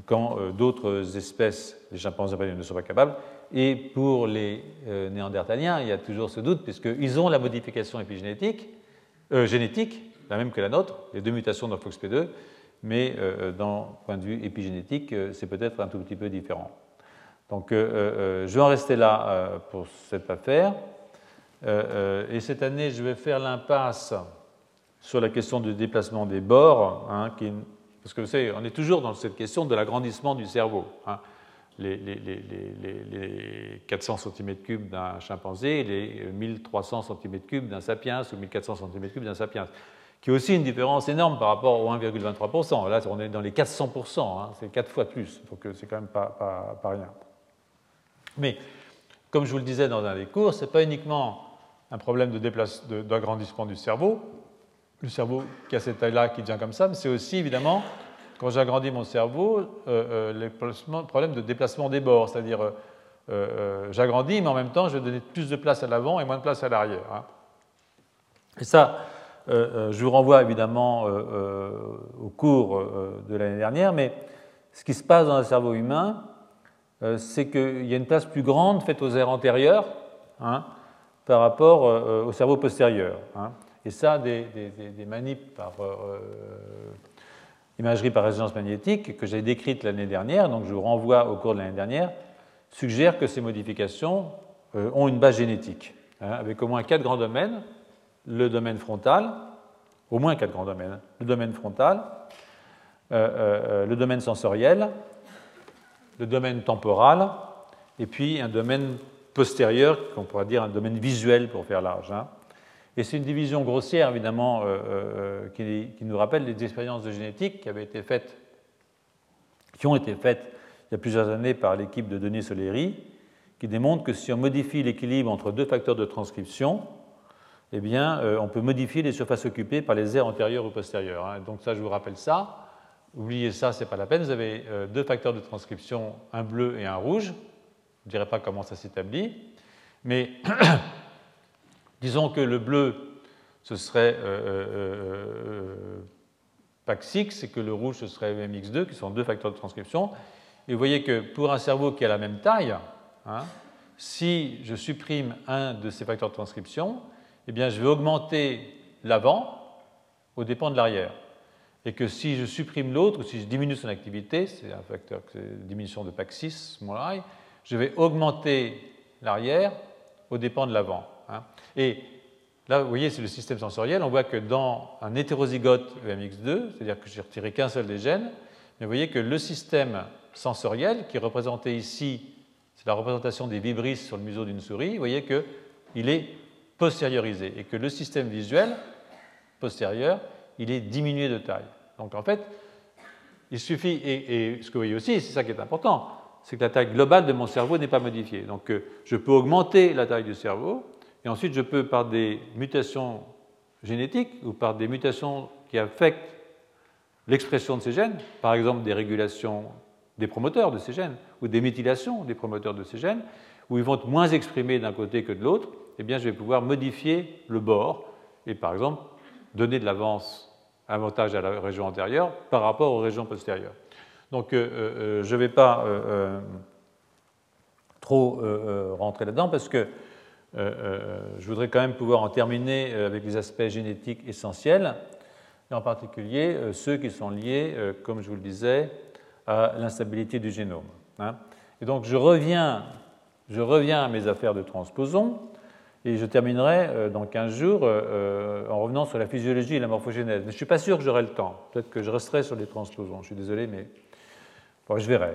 quand d'autres espèces, les chimpanzés ne sont pas capables. Et pour les néandertaliens, il y a toujours ce doute, puisqu'ils ont la modification épigénétique, génétique, la même que la nôtre, les deux mutations dans FOXP2, mais euh, d'un point de vue épigénétique, euh, c'est peut-être un tout petit peu différent. Donc euh, je vais en rester là pour cette affaire. et cette année, je vais faire l'impasse sur la question du déplacement des bords, hein, parce que vous savez, on est toujours dans cette question de l'agrandissement du cerveau. Hein. Les, les, 400 cm3 d'un chimpanzé, les 1300 cm3 d'un sapiens ou 1400 cm3 d'un sapiens qui est aussi une différence énorme par rapport au 1,23%. Là, on est dans les 400%, hein, c'est quatre fois plus, donc euh, c'est quand même pas, rien. Mais, comme je vous le disais dans un des cours, ce n'est pas uniquement un problème d'agrandissement du cerveau, le cerveau qui a cette taille-là qui devient comme ça, mais c'est aussi évidemment, quand j'agrandis mon cerveau, euh, euh, le problème de déplacement des bords, c'est-à-dire j'agrandis, mais en même temps, je vais donner plus de place à l'avant et moins de place à l'arrière. Hein. Et ça, euh, euh, je vous renvoie évidemment euh, au cours de l'année dernière, mais ce qui se passe dans le cerveau humain, c'est qu'il y a une place plus grande faite aux aires antérieures hein, par rapport au cerveau postérieur. Hein. Et ça, des, des, manips par imagerie par résonance magnétique que j'ai décrites l'année dernière, donc je vous renvoie au cours de l'année dernière, suggèrent que ces modifications ont une base génétique, hein, avec au moins quatre grands domaines le domaine frontal, au moins quatre grands domaines, le domaine frontal, euh, euh, euh, le domaine sensoriel, le domaine temporal, et puis un domaine postérieur, qu'on pourrait dire un domaine visuel pour faire large. Hein. Et c'est une division grossière, évidemment, qui, nous rappelle les expériences de génétique qui avaient été faites, qui ont été faites il y a plusieurs années par l'équipe de Denis Soleri, qui démontrent que si on modifie l'équilibre entre deux facteurs de transcription, eh bien, euh, on peut modifier les surfaces occupées par les aires antérieures ou postérieures. Hein. Donc ça, je vous rappelle ça. Oubliez ça, ce n'est pas la peine. Vous avez euh, deux facteurs de transcription, un bleu et un rouge. Je ne dirai pas comment ça s'établit. Mais disons que le bleu, ce serait euh, PAX6 et que le rouge, ce serait MX2, qui sont deux facteurs de transcription. Et vous voyez que pour un cerveau qui a la même taille, hein, si je supprime un de ces facteurs de transcription, eh bien, je vais augmenter l'avant au dépend de l'arrière. Et que si je supprime l'autre, ou si je diminue son activité, c'est un facteur, diminution de PAC6, small i, je vais augmenter l'arrière au dépend de l'avant. Et là, vous voyez, c'est le système sensoriel. On voit que dans un hétérozygote EMX2, c'est-à-dire que j'ai retiré qu'un seul des gènes, mais vous voyez que le système sensoriel, qui est représenté ici, c'est la représentation des vibrisses sur le museau d'une souris, vous voyez qu'il est postériorisé et que le système visuel postérieur, il est diminué de taille. Donc en fait, il suffit, et, ce que vous voyez aussi, c'est ça qui est important, c'est que la taille globale de mon cerveau n'est pas modifiée. Donc euh, je peux augmenter la taille du cerveau, et ensuite je peux, par des mutations génétiques ou par des mutations qui affectent l'expression de ces gènes, par exemple des régulations des promoteurs de ces gènes, ou des méthylations des promoteurs de ces gènes, où ils vont être moins exprimés d'un côté que de l'autre, eh bien, je vais pouvoir modifier le bord et, par exemple, donner de l'avance, avantage à la région antérieure par rapport aux régions postérieures. Donc, euh, euh, je ne vais pas euh, trop rentrer là-dedans parce que je voudrais quand même pouvoir en terminer avec les aspects génétiques essentiels, et en particulier ceux qui sont liés, comme je vous le disais, à l'instabilité du génome. Hein. Et donc, je reviens, je reviens à mes affaires de transposons. Et je terminerai euh, dans 15 jours euh, euh, en revenant sur la physiologie et la morphogénèse. Mais je ne suis pas sûr que j'aurai le temps. Peut-être que je resterai sur les transposons. Je suis désolé, mais je verrai.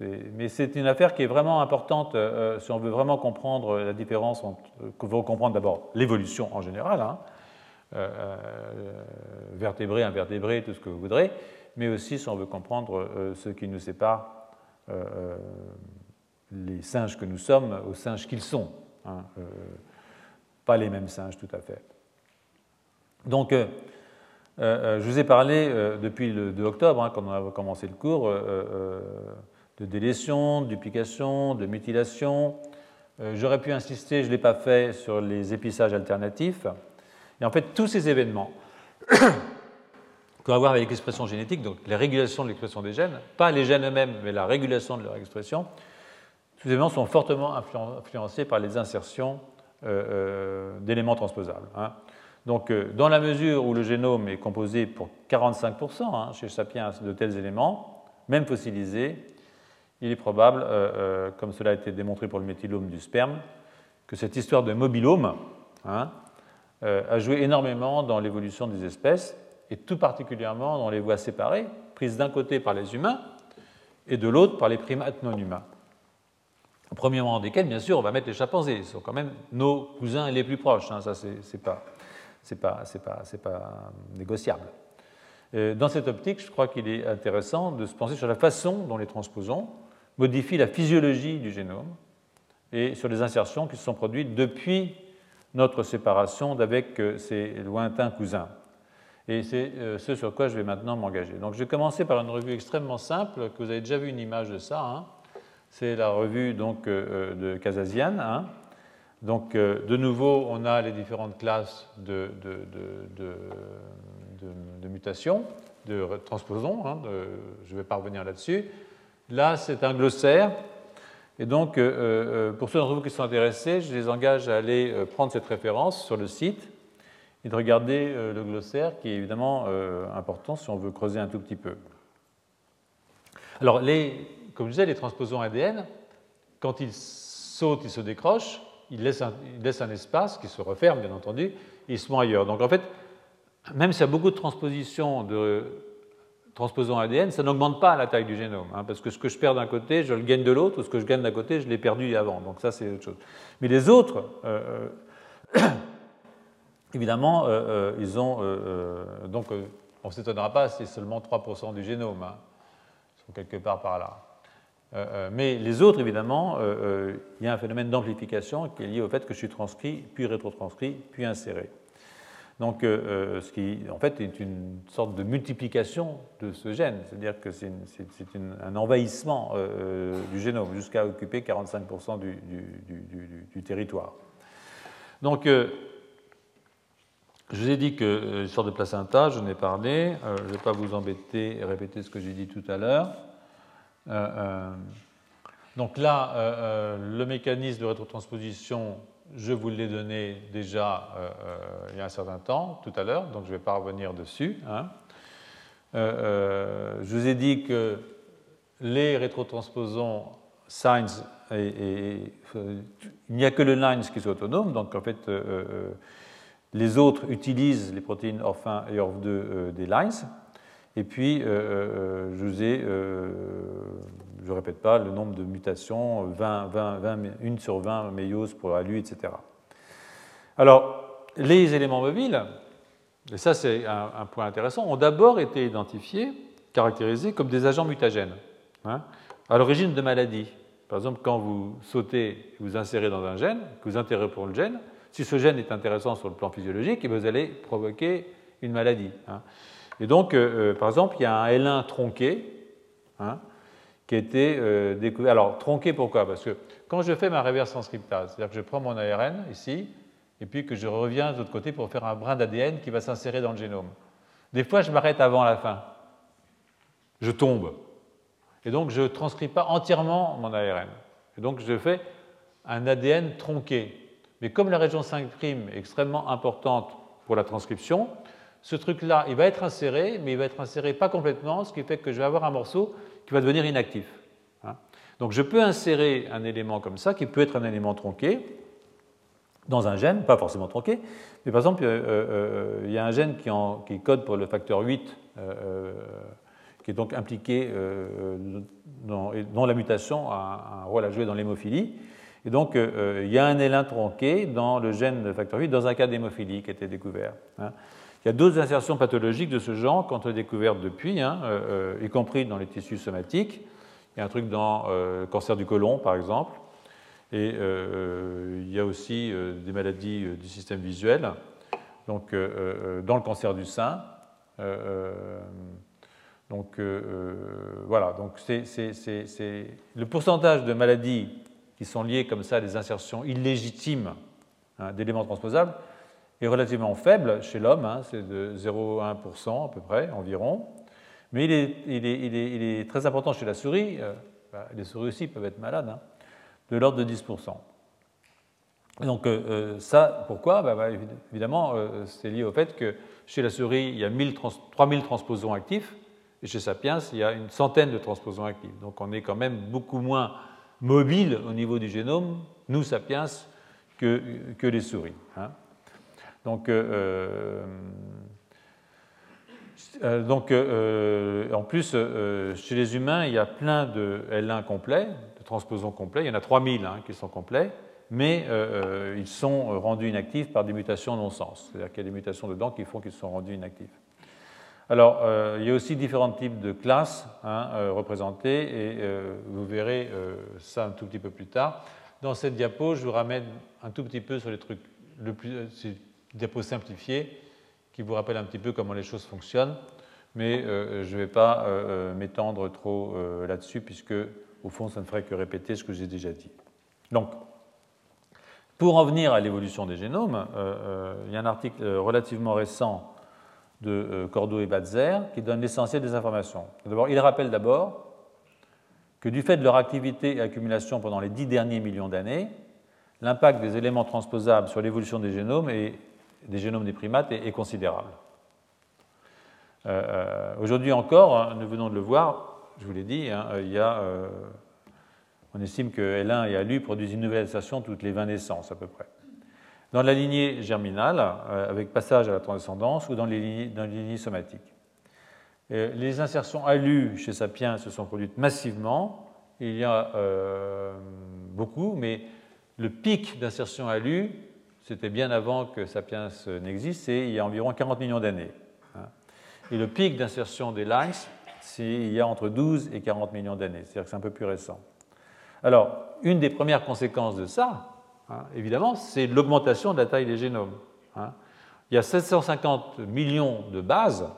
Mais c'est une affaire qui est vraiment importante si on veut vraiment comprendre la différence entre. veut comprendre d'abord l'évolution en général, hein, vertébré, invertébré, tout ce que vous voudrez, mais aussi si on veut comprendre ce qui nous sépare les singes que nous sommes aux singes qu'ils sont. Hein, euh, pas les mêmes singes tout à fait. Donc, euh, euh, je vous ai parlé depuis le 2 octobre, hein, quand on a commencé le cours, de délétion, de duplication, de mutilation. J'aurais pu insister, je ne l'ai pas fait, sur les épissages alternatifs. Et en fait, tous ces événements qu'on va voir avec l'expression génétique, donc la régulation de l'expression des gènes, pas les gènes eux-mêmes, mais la régulation de leur expression, tous ces éléments sont fortement influencés par les insertions euh, euh, d'éléments transposables. Hein. Donc, euh, dans la mesure où le génome est composé pour 45% hein, chez Sapiens de tels éléments, même fossilisés, il est probable, comme cela a été démontré pour le méthylome du sperme, que cette histoire de mobilome hein, a joué énormément dans l'évolution des espèces et tout particulièrement dans les voies séparées, prises d'un côté par les humains et de l'autre par les primates non humains. Au premier moment desquels, bien sûr, on va mettre les chimpanzés. Ils sont quand même nos cousins les plus proches. Hein, ça, c'est pas, pas, négociable. Euh, dans cette optique, je crois qu'il est intéressant de se penser sur la façon dont les transposons modifient la physiologie du génome et sur les insertions qui se sont produites depuis notre séparation d'avec euh, ces lointains cousins. Et c'est euh, ce sur quoi je vais maintenant m'engager. Donc je vais commencer par une revue extrêmement simple, que vous avez déjà vu une image de ça. Hein. C'est la revue donc, euh, de Kazazian. Hein. Donc de nouveau, on a les différentes classes de, de, mutations, de transposons. Hein, je ne vais pas revenir là-dessus. Là, c'est un glossaire. Et donc, euh, pour ceux d'entre vous qui sont intéressés, je les engage à aller prendre cette référence sur le site et de regarder euh, le glossaire qui est évidemment euh, important si on veut creuser un tout petit peu. Alors, comme je disais, les transposons ADN, quand ils sautent, ils se décrochent, ils laissent un, un espace qui se referme, bien entendu, et ils se mettent ailleurs. Donc, en fait, même s'il y a beaucoup de transpositions de transposons ADN, ça n'augmente pas la taille du génome, hein, parce que ce que je perds d'un côté, je le gagne de l'autre, ou ce que je gagne d'un côté, je l'ai perdu avant. Donc ça, c'est autre chose. Mais les autres, euh, évidemment, euh, euh, ils ont. Euh, donc, on ne s'étonnera pas, c'est seulement 3% du génome. Hein. Ils sont quelque part par là. mais les autres, évidemment, il y a un phénomène d'amplification qui est lié au fait que je suis transcrit, puis rétrotranscrit, puis inséré. Donc, ce qui, en fait, est une sorte de multiplication de ce gène, c'est-à-dire que c'est un envahissement du génome jusqu'à occuper 45% du, territoire. Donc, je vous ai dit que euh, l'histoire de placenta, je n'ai parlé. Euh, je ne vais pas vous embêter et répéter ce que j'ai dit tout à l'heure. Euh, donc là, le mécanisme de rétrotransposition, je vous l'ai donné déjà il y a un certain temps, tout à l'heure, donc je ne vais pas revenir dessus. Hein. je vous ai dit que les rétrotransposons et, il n'y a que le LINES qui est autonome, donc en fait, les autres utilisent les protéines ORF1 et ORF2 euh, des lines. Et puis, euh, euh, je vous ai, je ne répète pas, le nombre de mutations, 20, 20, 20, 1 sur 20 méioses pour etc. Alors, les éléments mobiles, et ça c'est un, point intéressant, ont d'abord été identifiés, caractérisés comme des agents mutagènes, hein, à l'origine de maladies. Par exemple, quand vous sautez, vous insérez dans un gène, que vous interrompez le gène, si ce gène est intéressant sur le plan physiologique, vous allez provoquer une maladie. Hein. Et donc, euh, euh, par exemple, il y a un L1 tronqué hein, qui été euh, découvert. Alors, tronqué pourquoi? Parce que quand je fais ma reverse transcriptase, c'est-à-dire que je prends mon ARN ici, et puis que je reviens de l'autre côté pour faire un brin d'ADN qui va s'insérer dans le génome. Des fois, je m'arrête avant la fin. Je tombe. Et donc, je ne transcris pas entièrement mon ARN. Et donc, je fais un ADN tronqué. Mais comme la région 5' est extrêmement importante pour la transcription, ce truc-là, il va être inséré, mais il va être inséré pas complètement, ce qui fait que je vais avoir un morceau qui va devenir inactif. Hein. Donc je peux insérer un élément comme ça, qui peut être un élément tronqué, dans un gène, pas forcément tronqué, mais par exemple, euh, euh, il y a un gène qui, code pour le facteur 8, euh, qui est donc impliqué, dans, dont la mutation a un rôle à jouer dans l'hémophilie. Et donc, euh, euh, il y a un élin tronqué dans le gène de facteur 8 dans un cas d'hémophilie qui a été découvert. Hein. Il y a d'autres insertions pathologiques de ce genre ont été découvertes depuis, hein, euh, y compris dans les tissus somatiques. Il y a un truc dans le cancer du côlon, par exemple. Et il y a aussi des maladies du système visuel. Donc, dans le cancer du sein, Donc voilà, donc le pourcentage de maladies qui sont liées comme ça à des insertions illégitimes hein, d'éléments transposables est relativement faible chez l'homme, hein, c'est de 0,1% à peu près environ, mais il est, très important chez la souris, bah, les souris aussi peuvent être malades, hein, de l'ordre de 10%. donc euh, euh, ça, pourquoi? Bah, bah, Évidemment, euh, c'est lié au fait que chez la souris, il y a 3000 transposons actifs, et chez Sapiens, il y a une centaine de transposons actifs. Donc on est quand même beaucoup moins mobile au niveau du génome, nous, Sapiens, que, que les souris. Hein. Donc, euh, donc, euh, euh, en plus, chez les humains, il y a plein de L1 complets, de transposons complets. Il y en a 3000 hein, qui sont complets, mais ils sont rendus inactifs par des mutations non-sens. C'est-à-dire qu'il y a des mutations dedans qui font qu'ils sont rendus inactifs. Alors, il y a aussi différents types de classes hein, représentées, et vous verrez ça un tout petit peu plus tard. Dans cette diapo, je vous ramène un tout petit peu sur les trucs, le plus, diapo simplifiée qui vous rappelle un petit peu comment les choses fonctionnent, mais euh, je ne vais pas euh, euh, m'étendre trop là-dessus, puisque au fond, ça ne ferait que répéter ce que j'ai déjà dit. Donc, pour en venir à l'évolution des génomes, il y a un article relativement récent de Cordo et Batzer qui donne l'essentiel des informations. D'abord, il rappelle d'abord que du fait de leur activité et accumulation pendant les dix derniers millions d'années, l'impact des éléments transposables sur l'évolution des génomes est des génomes des primates est, considérable. Euh, euh, aujourd'hui encore, hein, nous venons de le voir, je vous l'ai dit, hein, il y a, euh, on estime que L1 et ALU produisent une nouvelle insertion toutes les 20 naissances à peu près. Dans la lignée germinale, avec passage à la transcendance, ou dans les lignées, dans les somatiques. les insertions ALU chez Sapiens se sont produites massivement. Il y a beaucoup, mais le pic d'insertion ALU c'était bien avant que Sapiens n'existe, c'est il y a environ 40 millions d'années. Hein. Et le pic d'insertion des lines, c'est il y a entre 12 et 40 millions d'années, c'est-à-dire que c'est un peu plus récent. Alors, une des premières conséquences de ça, hein, évidemment, c'est l'augmentation de la taille des génomes. Hein. Il y a 750 millions de bases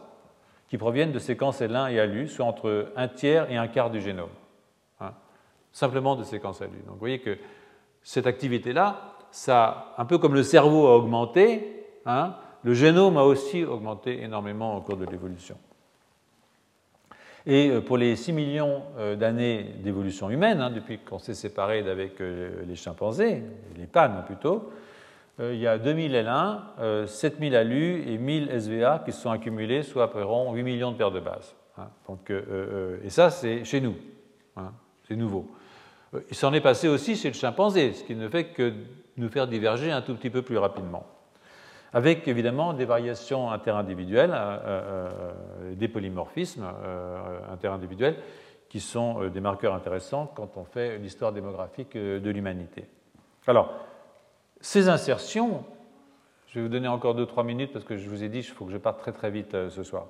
qui proviennent de séquences L1 et ALU, soit entre un tiers et un quart du génome. Simplement de séquences ALU. Donc vous voyez que cette activité-là, ça, un peu comme le cerveau a augmenté, hein, le génome a aussi augmenté énormément au cours de l'évolution. Et euh, pour les 6 millions euh, d'années d'évolution humaine, hein, depuis qu'on s'est séparé d'avec euh, les chimpanzés, les pannes plutôt, il y a 2000 L1, 7000 ALU et 1000 SVA qui se sont accumulés, soit environ 8 millions de paires de bases. Hein. Donc, et ça, c'est chez nous. c'est nouveau. Il s'en est passé aussi chez le chimpanzé, ce qui ne fait que nous faire diverger un tout petit peu plus rapidement. Avec évidemment des variations interindividuelles, euh, euh, euh, des polymorphismes interindividuels qui sont des marqueurs intéressants quand on fait l'histoire démographique de l'humanité. Alors, ces insertions, je vais vous donner encore 2-3 minutes parce que je vous ai dit qu'il faut que je parte très très vite ce soir.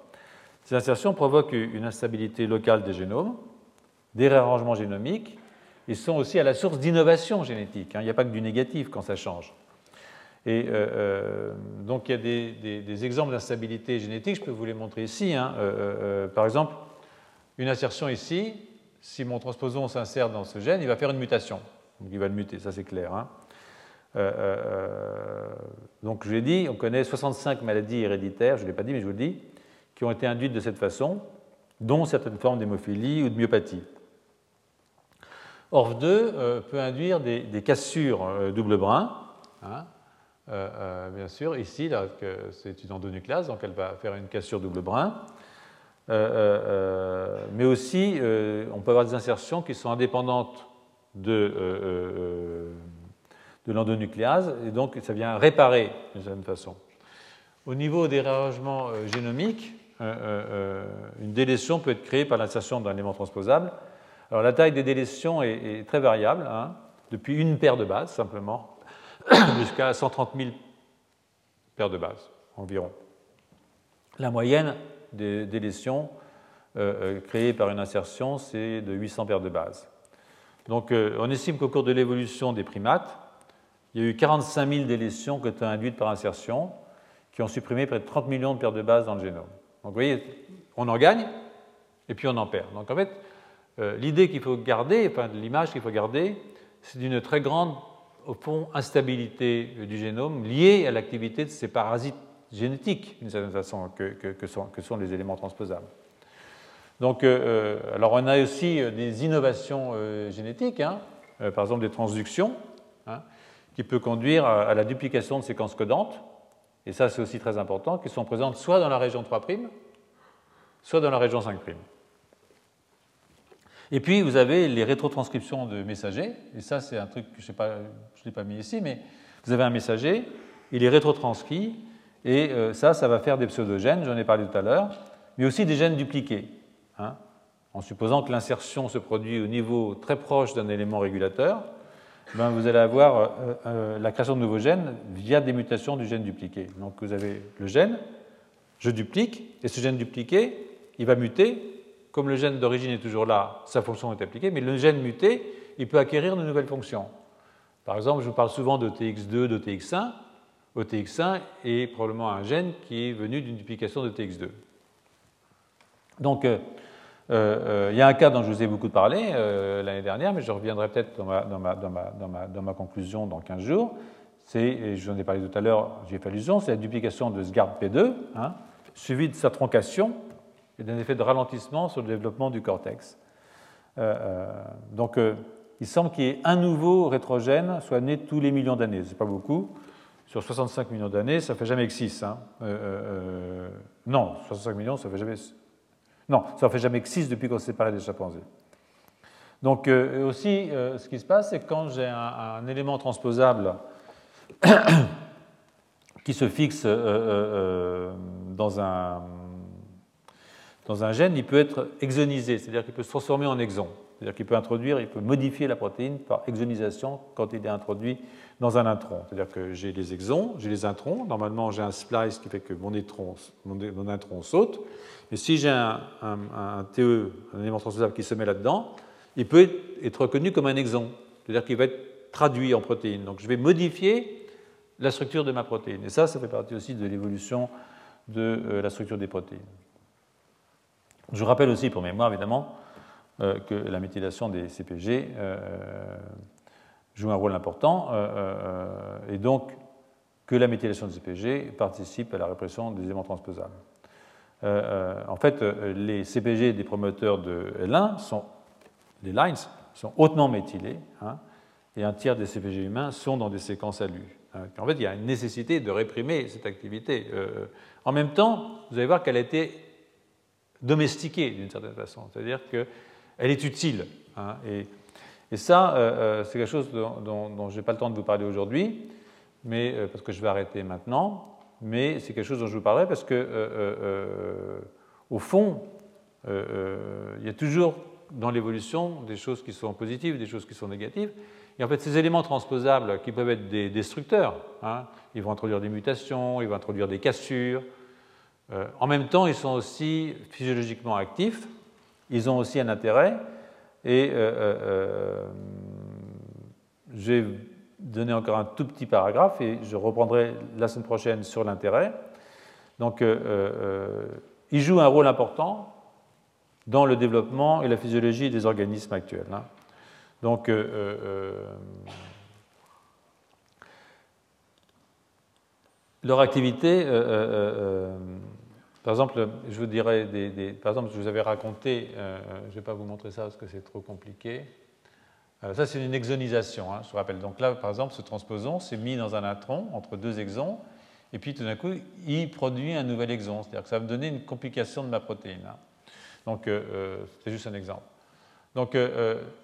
Ces insertions provoquent une instabilité locale des génomes, des réarrangements génomiques ils sont aussi à la source d'innovation génétique. Hein. Il n'y a pas que du négatif quand ça change. Et euh, euh, donc il y a des, exemples d'instabilité génétique, je peux vous les montrer ici. Hein. Euh, par exemple, une insertion ici, si mon transposon s'insère dans ce gène, il va faire une mutation. Donc il va le muter, ça c'est clair. Hein. donc je l'ai dit, on connaît 65 maladies héréditaires, je ne l'ai pas dit mais je vous le dis, qui ont été induites de cette façon, dont certaines formes d'hémophilie ou de myopathie. ORF2 euh, peut induire des, cassures euh, double brin, hein, euh, bien sûr, ici, c'est une endonucléase, donc elle va faire une cassure double brin. mais aussi, on peut avoir des insertions qui sont indépendantes de, de l'endonucléase, et donc ça vient réparer d'une certaine façon. Au niveau des réarrangements génomiques, une délétion peut être créée par l'insertion d'un élément transposable alors la taille des délétions est, très variable, hein, depuis une paire de bases simplement, jusqu'à 130 000 paires de bases environ. La moyenne des délétions euh, euh, créées par une insertion, c'est de 800 paires de bases. Donc euh, on estime qu'au cours de l'évolution des primates, il y a eu 45 000 délétions qui ont été induites par insertion, qui ont supprimé près de 30 millions de paires de bases dans le génome. Donc vous voyez, on en gagne, et puis on en perd. Donc en fait, euh, l'idée qu'il faut garder, enfin l'image qu'il faut garder, c'est d'une très grande, au fond, instabilité du génome liée à l'activité de ces parasites génétiques, d'une certaine façon, que, sont, les éléments transposables. Donc, euh, euh, alors on a aussi des innovations génétiques, hein, par exemple des transductions, hein, qui peuvent conduire à, la duplication de séquences codantes, et ça c'est aussi très important, qui sont présentes soit dans la région 3', soit dans la région 5'. Et puis, vous avez les rétrotranscriptions de messagers. Et ça, c'est un truc que je ne l'ai pas mis ici, mais vous avez un messager, il est rétrotranscrit, et euh, ça, ça va faire des pseudogènes, j'en ai parlé tout à l'heure, mais aussi des gènes dupliqués. Hein, en supposant que l'insertion se produit au niveau très proche d'un élément régulateur, ben vous allez avoir euh, euh, la création de nouveaux gènes via des mutations du gène dupliqué. Donc vous avez le gène, je duplique, et ce gène dupliqué, il va muter, comme le gène d'origine est toujours là, sa fonction est appliquée, mais le gène muté, il peut acquérir de nouvelles fonctions. Par exemple, je vous parle souvent de TX2, de TX1. OTX1 est probablement un gène qui est venu d'une duplication de TX2. Donc, euh, euh, il y a un cas dont je vous ai beaucoup parlé euh, l'année dernière, mais je reviendrai peut-être dans ma, conclusion dans 15 jours. C'est, je vous en ai parlé tout à l'heure, j'ai fait allusion, c'est la duplication de SGARD P2, hein, suivie de sa troncation d'un effet de ralentissement sur le développement du cortex. Euh, euh, donc, euh, il semble qu'il y ait un nouveau rétrogène soit né tous les millions d'années. Ce n'est pas beaucoup. Sur 65 millions d'années, ça ne fait jamais que 6. Hein. non, 65 millions, ça fait jamais. Non, ça ne fait jamais que 6 depuis qu'on s'est séparé des chimpanzés. Donc, aussi, ce qui se passe, c'est que quand j'ai un, un, élément transposable qui se fixe dans un dans un gène, il peut être exonisé, c'est-à-dire qu'il peut se transformer en exon. C'est-à-dire qu'il peut introduire, il peut modifier la protéine par exonisation quand il est introduit dans un intron. C'est-à-dire que j'ai les exons, j'ai les introns. Normalement, j'ai un splice qui fait que mon, mon, intron saute. Et si j'ai un, TE, un élément transposable qui se met là-dedans, il peut être reconnu comme un exon. C'est-à-dire qu'il va être traduit en protéine. Donc je vais modifier la structure de ma protéine. Et ça, ça fait partie aussi de l'évolution de euh, la structure des protéines. Je rappelle aussi pour mémoire, évidemment, euh, que la méthylation des CPG euh, joue un rôle important euh, et donc que la méthylation des CPG participe à la répression des éléments transposables. en fait, les CPG des promoteurs de L1 sont, les lines, sont hautement méthylés hein, et un tiers des CPG humains sont dans des séquences ALU. En fait, il y a une nécessité de réprimer cette activité. en même temps, vous allez voir qu'elle a été domestiquée d'une certaine façon, c'est-à-dire qu'elle est utile. Hein, et, ça, euh, euh, c'est quelque chose dont, je n'ai pas le temps de vous parler aujourd'hui, mais euh, parce que je vais arrêter maintenant, mais c'est quelque chose dont je vous parlerai parce que, au fond, il y a toujours dans l'évolution des choses qui sont positives, des choses qui sont négatives. Et en fait, ces éléments transposables qui peuvent être des destructeurs, hein, ils vont introduire des mutations, ils vont introduire des cassures, euh, en même temps, ils sont aussi physiologiquement actifs, ils ont aussi un intérêt, et euh, euh, j'ai donné encore un tout petit paragraphe, et je reprendrai la semaine prochaine sur l'intérêt. Donc, ils jouent un rôle important dans le développement et la physiologie des organismes actuels. Hein. Donc, leur activité par exemple, je vous dirais, par exemple, je vous avais raconté, euh, je ne vais pas vous montrer ça parce que c'est trop compliqué. Euh, ça, c'est une exonisation, hein, je vous rappelle. Donc là, par exemple, ce transposon s'est mis dans un intron entre deux exons, et puis tout d'un coup, il produit un nouvel exon. C'est-à-dire que ça va me donner une complication de ma protéine. Hein. Donc, euh, c'est juste un exemple. Donc,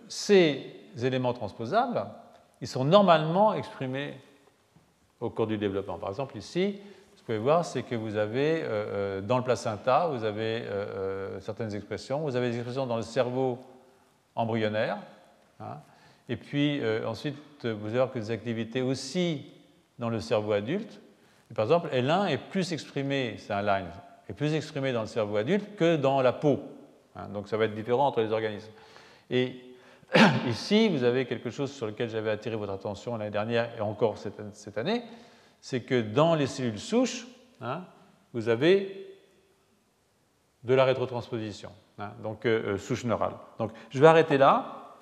ces éléments transposables, ils sont normalement exprimés au cours du développement. Par exemple, ici, pouvez voir, c'est que vous avez euh, euh, dans le placenta, vous avez euh, certaines expressions, vous avez des expressions dans le cerveau embryonnaire, hein. et puis ensuite vous allez voir que des activités aussi dans le cerveau adulte. par exemple, L1 est plus exprimé, c'est un line, est plus exprimé dans le cerveau adulte que dans la peau. Hein. donc ça va être différent entre les organismes. Et ici, vous avez quelque chose sur lequel j'avais attiré votre attention l'année dernière et encore cette année, c'est que dans les cellules souches, hein, vous avez de la rétrotransposition. hein, donc souche neurale. Donc je vais arrêter là.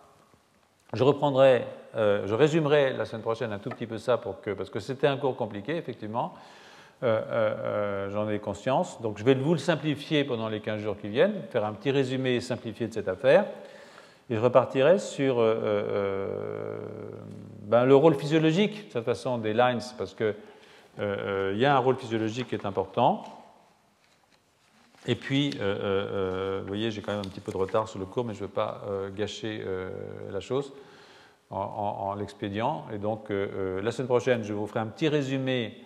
Je reprendrai, je résumerai la semaine prochaine un tout petit peu ça pour que, parce que c'était un cours compliqué, effectivement. J'en ai conscience. Donc je vais vous le simplifier pendant les 15 jours qui viennent, faire un petit résumé simplifié de cette affaire. Et je repartirai sur euh, euh, ben, le rôle physiologique, de toute façon, des lines, parce qu'il euh, y a un rôle physiologique qui est important. Et puis, vous voyez, j'ai quand même un petit peu de retard sur le cours, mais je ne veux pas gâcher la chose en, l'expédient. Et donc, la semaine prochaine, je vous ferai un petit résumé,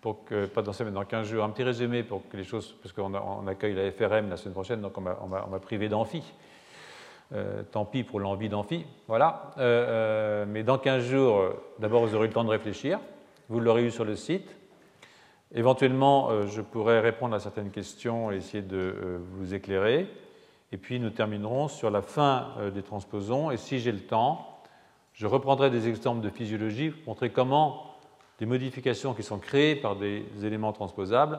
pour pas dans dans 15 jours, un petit résumé pour que les choses, parce qu'on accueille la FRM la semaine prochaine, donc on m'a privé d'amphi. Euh, tant pis pour l'envie d'amphi. Voilà. Euh, euh, mais dans 15 jours, d'abord, vous aurez le temps de réfléchir. Vous l'aurez eu sur le site. Éventuellement, je pourrai répondre à certaines questions et essayer de vous éclairer. Et puis, nous terminerons sur la fin des transposons. Et si j'ai le temps, je reprendrai des exemples de physiologie pour montrer comment des modifications qui sont créées par des éléments transposables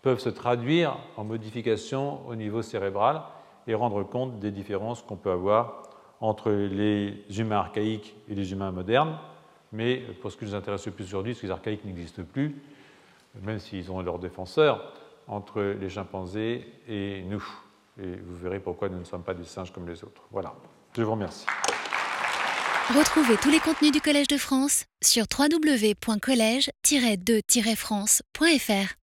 peuvent se traduire en modifications au niveau cérébral et rendre compte des différences qu'on peut avoir entre les humains archaïques et les humains modernes. Mais pour ce qui nous intéresse le plus aujourd'hui, parce que les archaïques n'existent plus, même s'ils ont leurs défenseurs, entre les chimpanzés et nous. Et vous verrez pourquoi nous ne sommes pas des singes comme les autres. Voilà. Je vous remercie. Retrouvez tous les contenus du Collège de France sur www.colège-2-france.fr.